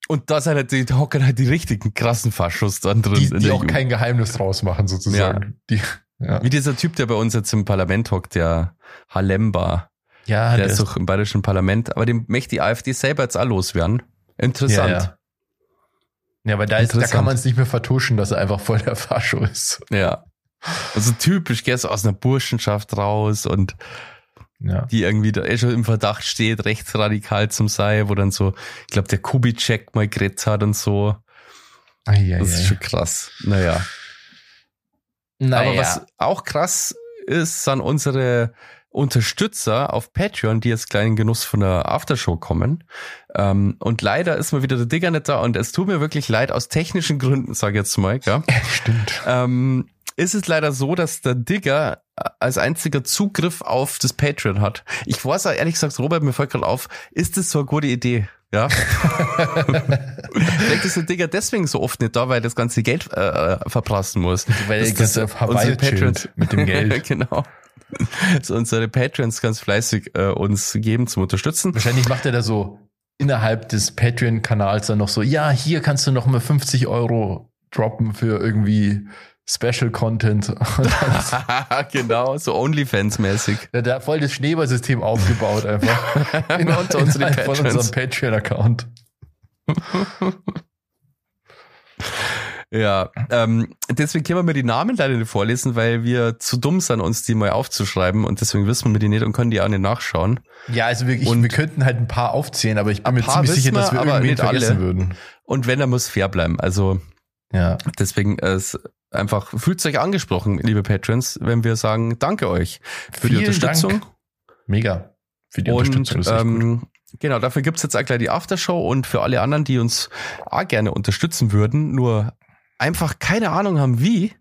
B: Und da sind halt die, hocken halt die richtigen krassen Faschos dann drin.
A: die, die
B: der
A: auch
B: Jugend.
A: kein Geheimnis draus machen, sozusagen. Die, ja,
B: Wie dieser Typ, der bei uns jetzt im Parlament hockt, der Halemba.
A: ja
B: der ist doch im bayerischen Parlament. Aber den möchte die AfD selber jetzt auch loswerden. Interessant.
A: Ja, ja. ja weil da, ist, da kann man es nicht mehr vertuschen, dass er einfach voll der Fascho ist.
B: Ja. Also typisch, gehst so aus einer Burschenschaft raus und
A: Ja.
B: die irgendwie da eh schon im Verdacht steht, rechtsradikal zum sei, wo dann so, ich glaube, der Kubitschek mal geredet hat und so.
A: Ai,
B: Das ist schon krass. Naja.
A: Naja.
B: Aber was auch krass ist, sind unsere Unterstützer auf Patreon, die jetzt kleinen Genuss von der Aftershow kommen. Ähm, und leider ist mal wieder der Digger nicht da und es tut mir wirklich leid, aus technischen Gründen, sage ich jetzt mal, ja.
A: Stimmt.
B: ähm, ist es leider so, dass der Digger als einziger Zugriff auf das Patreon hat. Ich weiß auch ehrlich gesagt, Robert, mir fällt gerade auf, ist das so eine gute Idee? Ja. Vielleicht ist der Digger deswegen so oft nicht da, weil das ganze Geld äh, verprassen muss.
A: Weil er auf Hawaii mit dem Geld.
B: genau. So unsere Patrons ganz fleißig äh, uns geben zum Unterstützen.
A: Wahrscheinlich macht er da so innerhalb des Patreon-Kanals dann noch so, ja, hier kannst du noch mal 50 Euro droppen für irgendwie Special Content.
B: Genau, so OnlyFans-mäßig.
A: Ja, der hat voll das Schneeballsystem aufgebaut einfach. In,
B: Unter unseren
A: innerhalb von unserem Patreon-Account.
B: Ja, ähm, deswegen können wir mir die Namen leider nicht vorlesen, weil wir zu dumm sind, uns die mal aufzuschreiben und deswegen wissen wir die nicht und können die auch nicht nachschauen.
A: Ja, also wir, ich,
B: Und-
A: wir könnten halt ein paar aufzählen, aber ich bin mir ziemlich sicher,
B: wir,
A: dass wir
B: aber
A: irgendwen
B: nicht alle.
A: vergessen würden.
B: Und wenn, dann muss fair bleiben. Also
A: Ja.
B: deswegen es einfach fühlt euch angesprochen, liebe Patrons, wenn wir sagen, danke euch für die
A: Vielen
B: Unterstützung.
A: Dank. Mega. Für die
B: Und
A: Unterstützung. Das ist echt gut.
B: ähm, genau, dafür gibt's jetzt auch gleich die Aftershow und für alle anderen, die uns auch gerne unterstützen würden, nur einfach keine Ahnung haben, wie,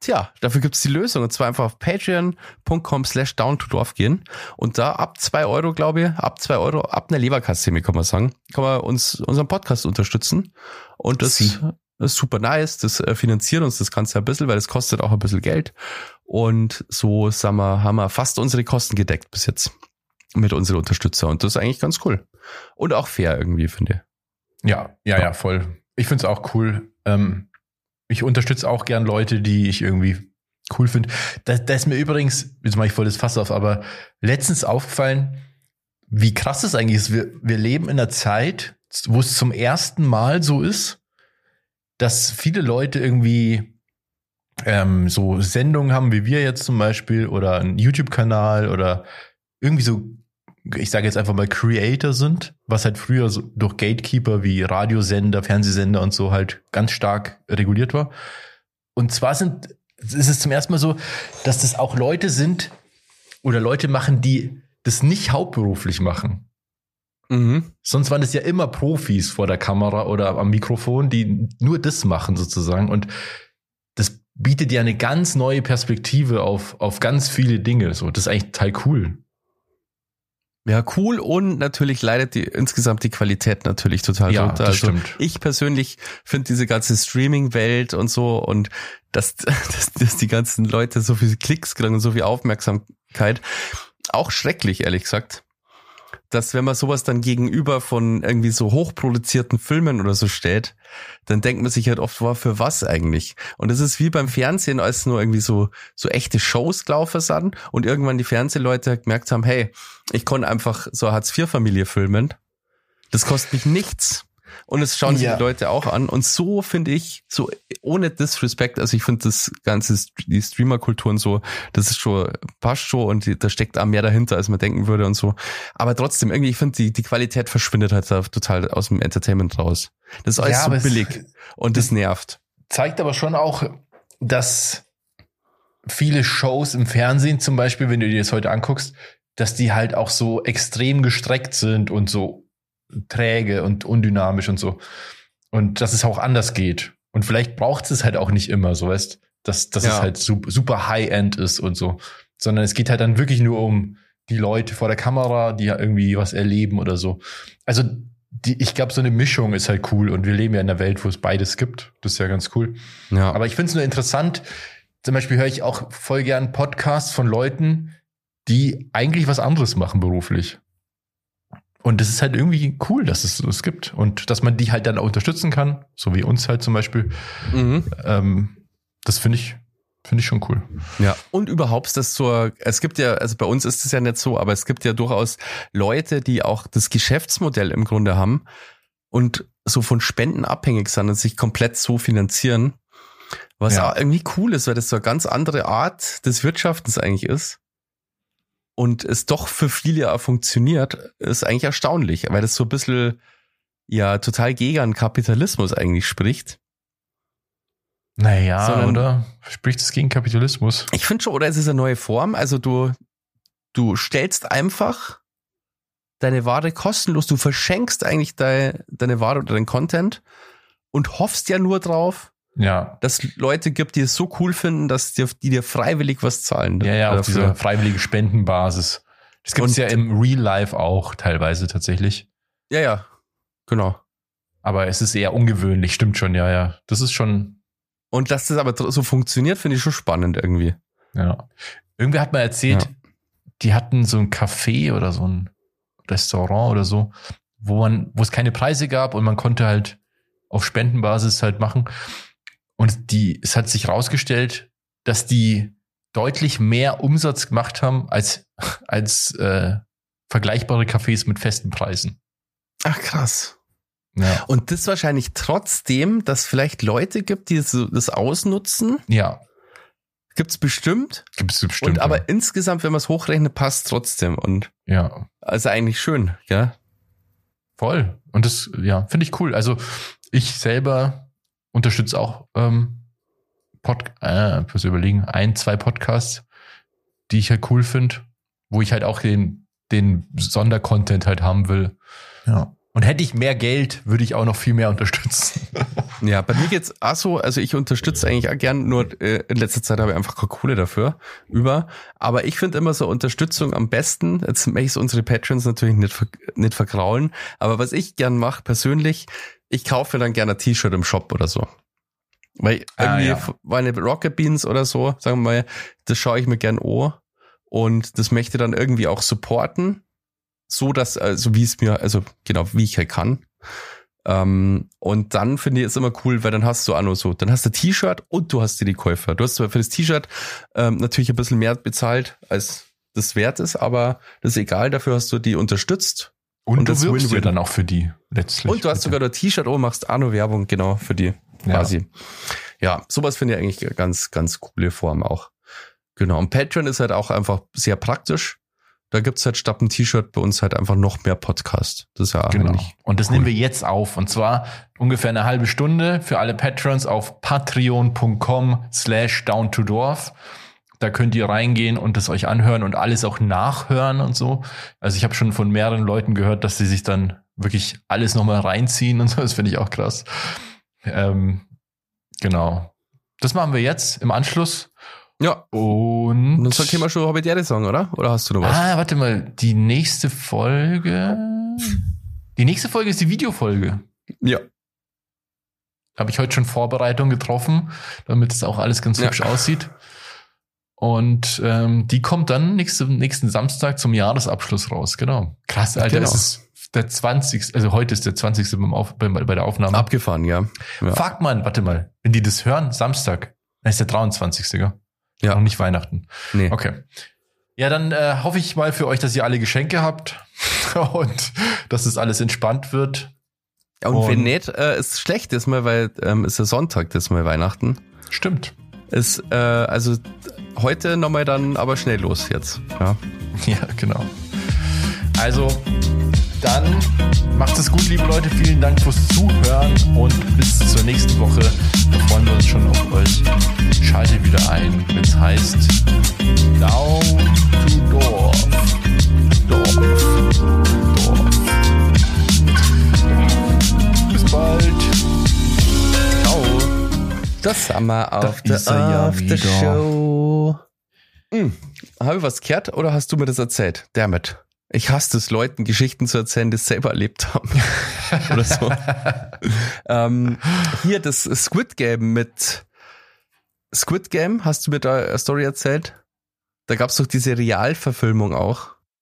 B: tja, dafür gibt's die Lösung. Und zwar einfach auf patreon.com slash down to dorf gehen und da ab zwei Euro, glaube ich, ab zwei Euro, ab einer Leberkasse, kann man sagen, kann man uns unseren Podcast unterstützen. Und das
A: Sie.
B: ist super nice. Das äh, finanziert uns das Ganze ein bisschen, weil das kostet auch ein bisschen Geld. Und so sagen wir, haben wir fast unsere Kosten gedeckt bis jetzt mit unseren Unterstützer. Und das ist eigentlich ganz cool. Und auch fair irgendwie, finde
A: Ja, ja, ja, voll. Ich find's auch cool. Ähm, ich unterstütze auch gern Leute, die ich irgendwie cool finde. Da, da ist mir übrigens, jetzt mache ich voll das Fass auf, aber letztens aufgefallen, wie krass es eigentlich ist. Wir, wir leben in einer Zeit, wo es zum ersten Mal so ist, dass viele Leute irgendwie ähm, so Sendungen haben, wie wir jetzt zum Beispiel, oder einen YouTube-Kanal oder irgendwie so ich sage jetzt einfach mal Creator sind, was halt früher so durch Gatekeeper wie Radiosender, Fernsehsender und so halt ganz stark reguliert war. Und zwar sind, ist es zum ersten Mal so, dass das auch Leute sind oder Leute machen, die das nicht hauptberuflich machen.
B: Mhm.
A: Sonst waren das ja immer Profis vor der Kamera oder am Mikrofon, die nur das machen sozusagen. Und das bietet ja eine ganz neue Perspektive auf, auf ganz viele Dinge. So, das ist eigentlich total cool.
B: Ja, cool und natürlich leidet die insgesamt die Qualität natürlich total
A: Ja,
B: drunter.
A: das
B: Also
A: stimmt.
B: ich persönlich finde diese ganze Streaming-Welt und so und dass, dass, dass die ganzen Leute so viele Klicks kriegen und so viel Aufmerksamkeit auch schrecklich, ehrlich gesagt. Dass wenn man sowas dann gegenüber von irgendwie so hochproduzierten Filmen oder so stellt, dann denkt man sich halt oft, wow, für was eigentlich? Und das ist wie beim Fernsehen, als nur irgendwie so, so echte Shows gelaufen sind und irgendwann die Fernsehleute gemerkt haben, hey, ich kann einfach so Hartz-IV-Familie filmen. Das kostet mich nichts. Und es schauen sich
A: Ja.
B: die Leute auch an. Und so finde ich, so ohne Disrespect, also ich finde das ganze, die Streamer-Kultur und so, das ist schon, passt schon und da steckt auch mehr dahinter, als man denken würde und so. Aber trotzdem, irgendwie, ich finde, die, die Qualität verschwindet halt da total aus dem Entertainment raus. Das ist alles
A: Ja,
B: so
A: es-
B: billig und das nervt.
A: zeigt aber schon auch, dass viele Shows im Fernsehen zum Beispiel, wenn du dir das heute anguckst, dass die halt auch so extrem gestreckt sind und so träge und undynamisch und so. Und dass es auch anders geht. Und vielleicht braucht es halt auch nicht immer, so weißt, dass, dass
B: Ja.
A: es halt super, super High-End ist und so. Sondern es geht halt dann wirklich nur um die Leute vor der Kamera, die ja irgendwie was erleben oder so. Also die, ich glaube, so eine Mischung ist halt cool und wir leben ja in einer Welt, wo es beides gibt. Das ist ja ganz cool.
B: Ja.
A: Aber ich finde es nur interessant, zum Beispiel höre ich auch voll gern Podcasts von Leuten, die eigentlich was anderes machen beruflich. Und das ist halt irgendwie cool, dass es das gibt und dass man die halt dann auch unterstützen kann, so wie uns halt zum Beispiel.
B: Mhm.
A: Ähm, das finde ich, finde ich schon cool.
B: Ja, und überhaupt das zur, es gibt ja, also bei uns ist es ja nicht so, aber es gibt ja durchaus Leute, die auch das Geschäftsmodell im Grunde haben und so von Spenden abhängig sind und sich komplett so finanzieren. Was
A: Ja.
B: auch irgendwie cool ist, weil das so eine ganz andere Art des Wirtschaftens eigentlich ist. Und es doch für viele auch funktioniert, ist eigentlich erstaunlich, weil das so ein bisschen ja total gegen Kapitalismus eigentlich spricht.
A: Naja,
B: Sondern-
A: oder? Spricht es gegen Kapitalismus?
B: Ich finde schon, oder es ist eine neue Form. Also du, du stellst einfach deine Ware kostenlos, du verschenkst eigentlich deine, deine Ware oder deinen Content und hoffst ja nur drauf,
A: Ja.
B: dass Leute gibt, die es so cool finden, dass die, die dir freiwillig was zahlen.
A: Ja, ja, auf
B: dafür.
A: dieser freiwillige Spendenbasis. Das gibt es ja im Real Life auch teilweise tatsächlich.
B: Ja, ja, genau.
A: Aber es ist eher ungewöhnlich, stimmt schon, ja, ja. Das ist schon,
B: Und dass das aber so funktioniert, finde ich schon spannend irgendwie.
A: ja. Irgendwer hat mal erzählt,
B: Ja.
A: die hatten so ein Café oder so ein Restaurant oder so, wo man, wo es keine Preise gab und man konnte halt auf Spendenbasis halt machen. Und die, es hat sich rausgestellt, dass die deutlich mehr Umsatz gemacht haben als, als äh, vergleichbare Cafés mit festen Preisen.
B: Ach krass.
A: Ja.
B: Und das wahrscheinlich trotzdem, dass vielleicht Leute gibt, die das, das ausnutzen,
A: Ja,
B: gibt's bestimmt.
A: gibt es bestimmt.
B: und aber
A: ja.
B: insgesamt, wenn man es hochrechnet, passt trotzdem. Und
A: ja,
B: also eigentlich schön, ja.
A: voll. Und das, ja, finde ich cool. Also ich selber unterstütze auch ähm, Pod, äh, muss überlegen, ein, zwei Podcasts, die ich halt cool finde, wo ich halt auch den, den Sondercontent halt haben will. Ja. Und hätte ich mehr Geld, würde ich auch noch viel mehr unterstützen.
B: Ja, bei mir geht's auch so, also ich unterstütze eigentlich auch gern, nur äh, in letzter Zeit habe ich einfach keine Kohle dafür über. Aber ich finde immer so Unterstützung am besten. Jetzt möchte ich unsere Patrons natürlich nicht, ver nicht vergraulen. Aber was ich gern mache persönlich, ich kaufe mir dann gerne ein T-Shirt im Shop oder so. Weil
A: Ah,
B: irgendwie
A: ja.
B: meine Rocket Beans oder so, sagen wir mal, das schaue ich mir gern an. Und das möchte dann irgendwie auch supporten. So dass, also wie es mir, also genau, wie ich halt kann. Ähm, und dann finde ich es immer cool, weil dann hast du auch nur so, dann hast du T-Shirt und du hast dir die Käufer. Du hast zwar für das T-Shirt ähm, natürlich ein bisschen mehr bezahlt, als das wert ist, aber das ist egal, dafür hast du die unterstützt.
A: Und,
B: Und
A: du
B: das
A: wirbst ja
B: Win-Win.
A: dann auch für die letztlich.
B: Und du hast sogar ein T-Shirt und machst auch noch Werbung, genau, für die
A: Ja.
B: quasi. Ja, sowas finde ich eigentlich ganz, ganz coole Form auch. Genau. Und Patreon ist halt auch einfach sehr praktisch. Da gibt's halt statt ein T-Shirt bei uns halt einfach noch mehr Podcast. Das ist ja
A: Genau.
B: eigentlich
A: Und das
B: cool.
A: nehmen wir jetzt auf. Und zwar ungefähr eine halbe Stunde für alle Patrons auf patreon.com slash down to dorf. Da könnt ihr reingehen und das euch anhören und alles auch nachhören und so. Also ich habe schon von mehreren Leuten gehört, dass sie sich dann wirklich alles nochmal reinziehen und so. Das finde ich auch krass. Ähm, genau. Das machen wir jetzt im Anschluss.
B: Ja.
A: Und,
B: Und dann können wir schon Hobbitiere sagen, oder? Oder hast du noch was?
A: Ah, warte mal. Die nächste Folge. Die nächste Folge ist die Videofolge.
B: Ja.
A: Habe ich heute schon Vorbereitung getroffen, damit es auch alles ganz
B: Ja.
A: hübsch aussieht. Und ähm, die kommt dann nächste, nächsten Samstag zum Jahresabschluss raus. Genau. Krass, Alter.
B: Genau.
A: Das ist der 20. Also heute ist der 20. Beim Auf, bei, bei der Aufnahme.
B: Abgefahren, ja. ja.
A: Fuck, man, warte mal. Wenn die das hören, Samstag, dann ist der 23. Gell?
B: Ja.
A: Noch nicht Weihnachten.
B: Nee.
A: Okay. Ja, dann äh, hoffe ich mal für euch, dass ihr alle Geschenke habt und dass es alles entspannt wird.
B: Ja, und, wenn
A: Und-
B: nicht, äh, ist schlecht diesmal, weil ähm, ist ja Sonntag, diesmal Weihnachten.
A: Stimmt.
B: Ist, äh, also heute nochmal dann aber schnell los jetzt. Ja.
A: Ja, genau. Also, dann macht es gut, liebe Leute. Vielen Dank fürs Zuhören und bis zur nächsten Woche. Da freuen wir uns schon auf euch. Schaltet wieder ein, wenn es heißt Down to Dorf. Dorf. Dorf. Bis bald.
B: Das haben wir auf
A: Da ist er ja.
B: Hm. Habe ich was gehört oder hast du mir das erzählt? Damit. Ich hasse es, Leuten Geschichten zu erzählen, die es selber erlebt haben. oder so. ähm, hier das Squid Game mit Squid Game, hast du mir da eine Story erzählt? Da gab's doch diese Realverfilmung auch.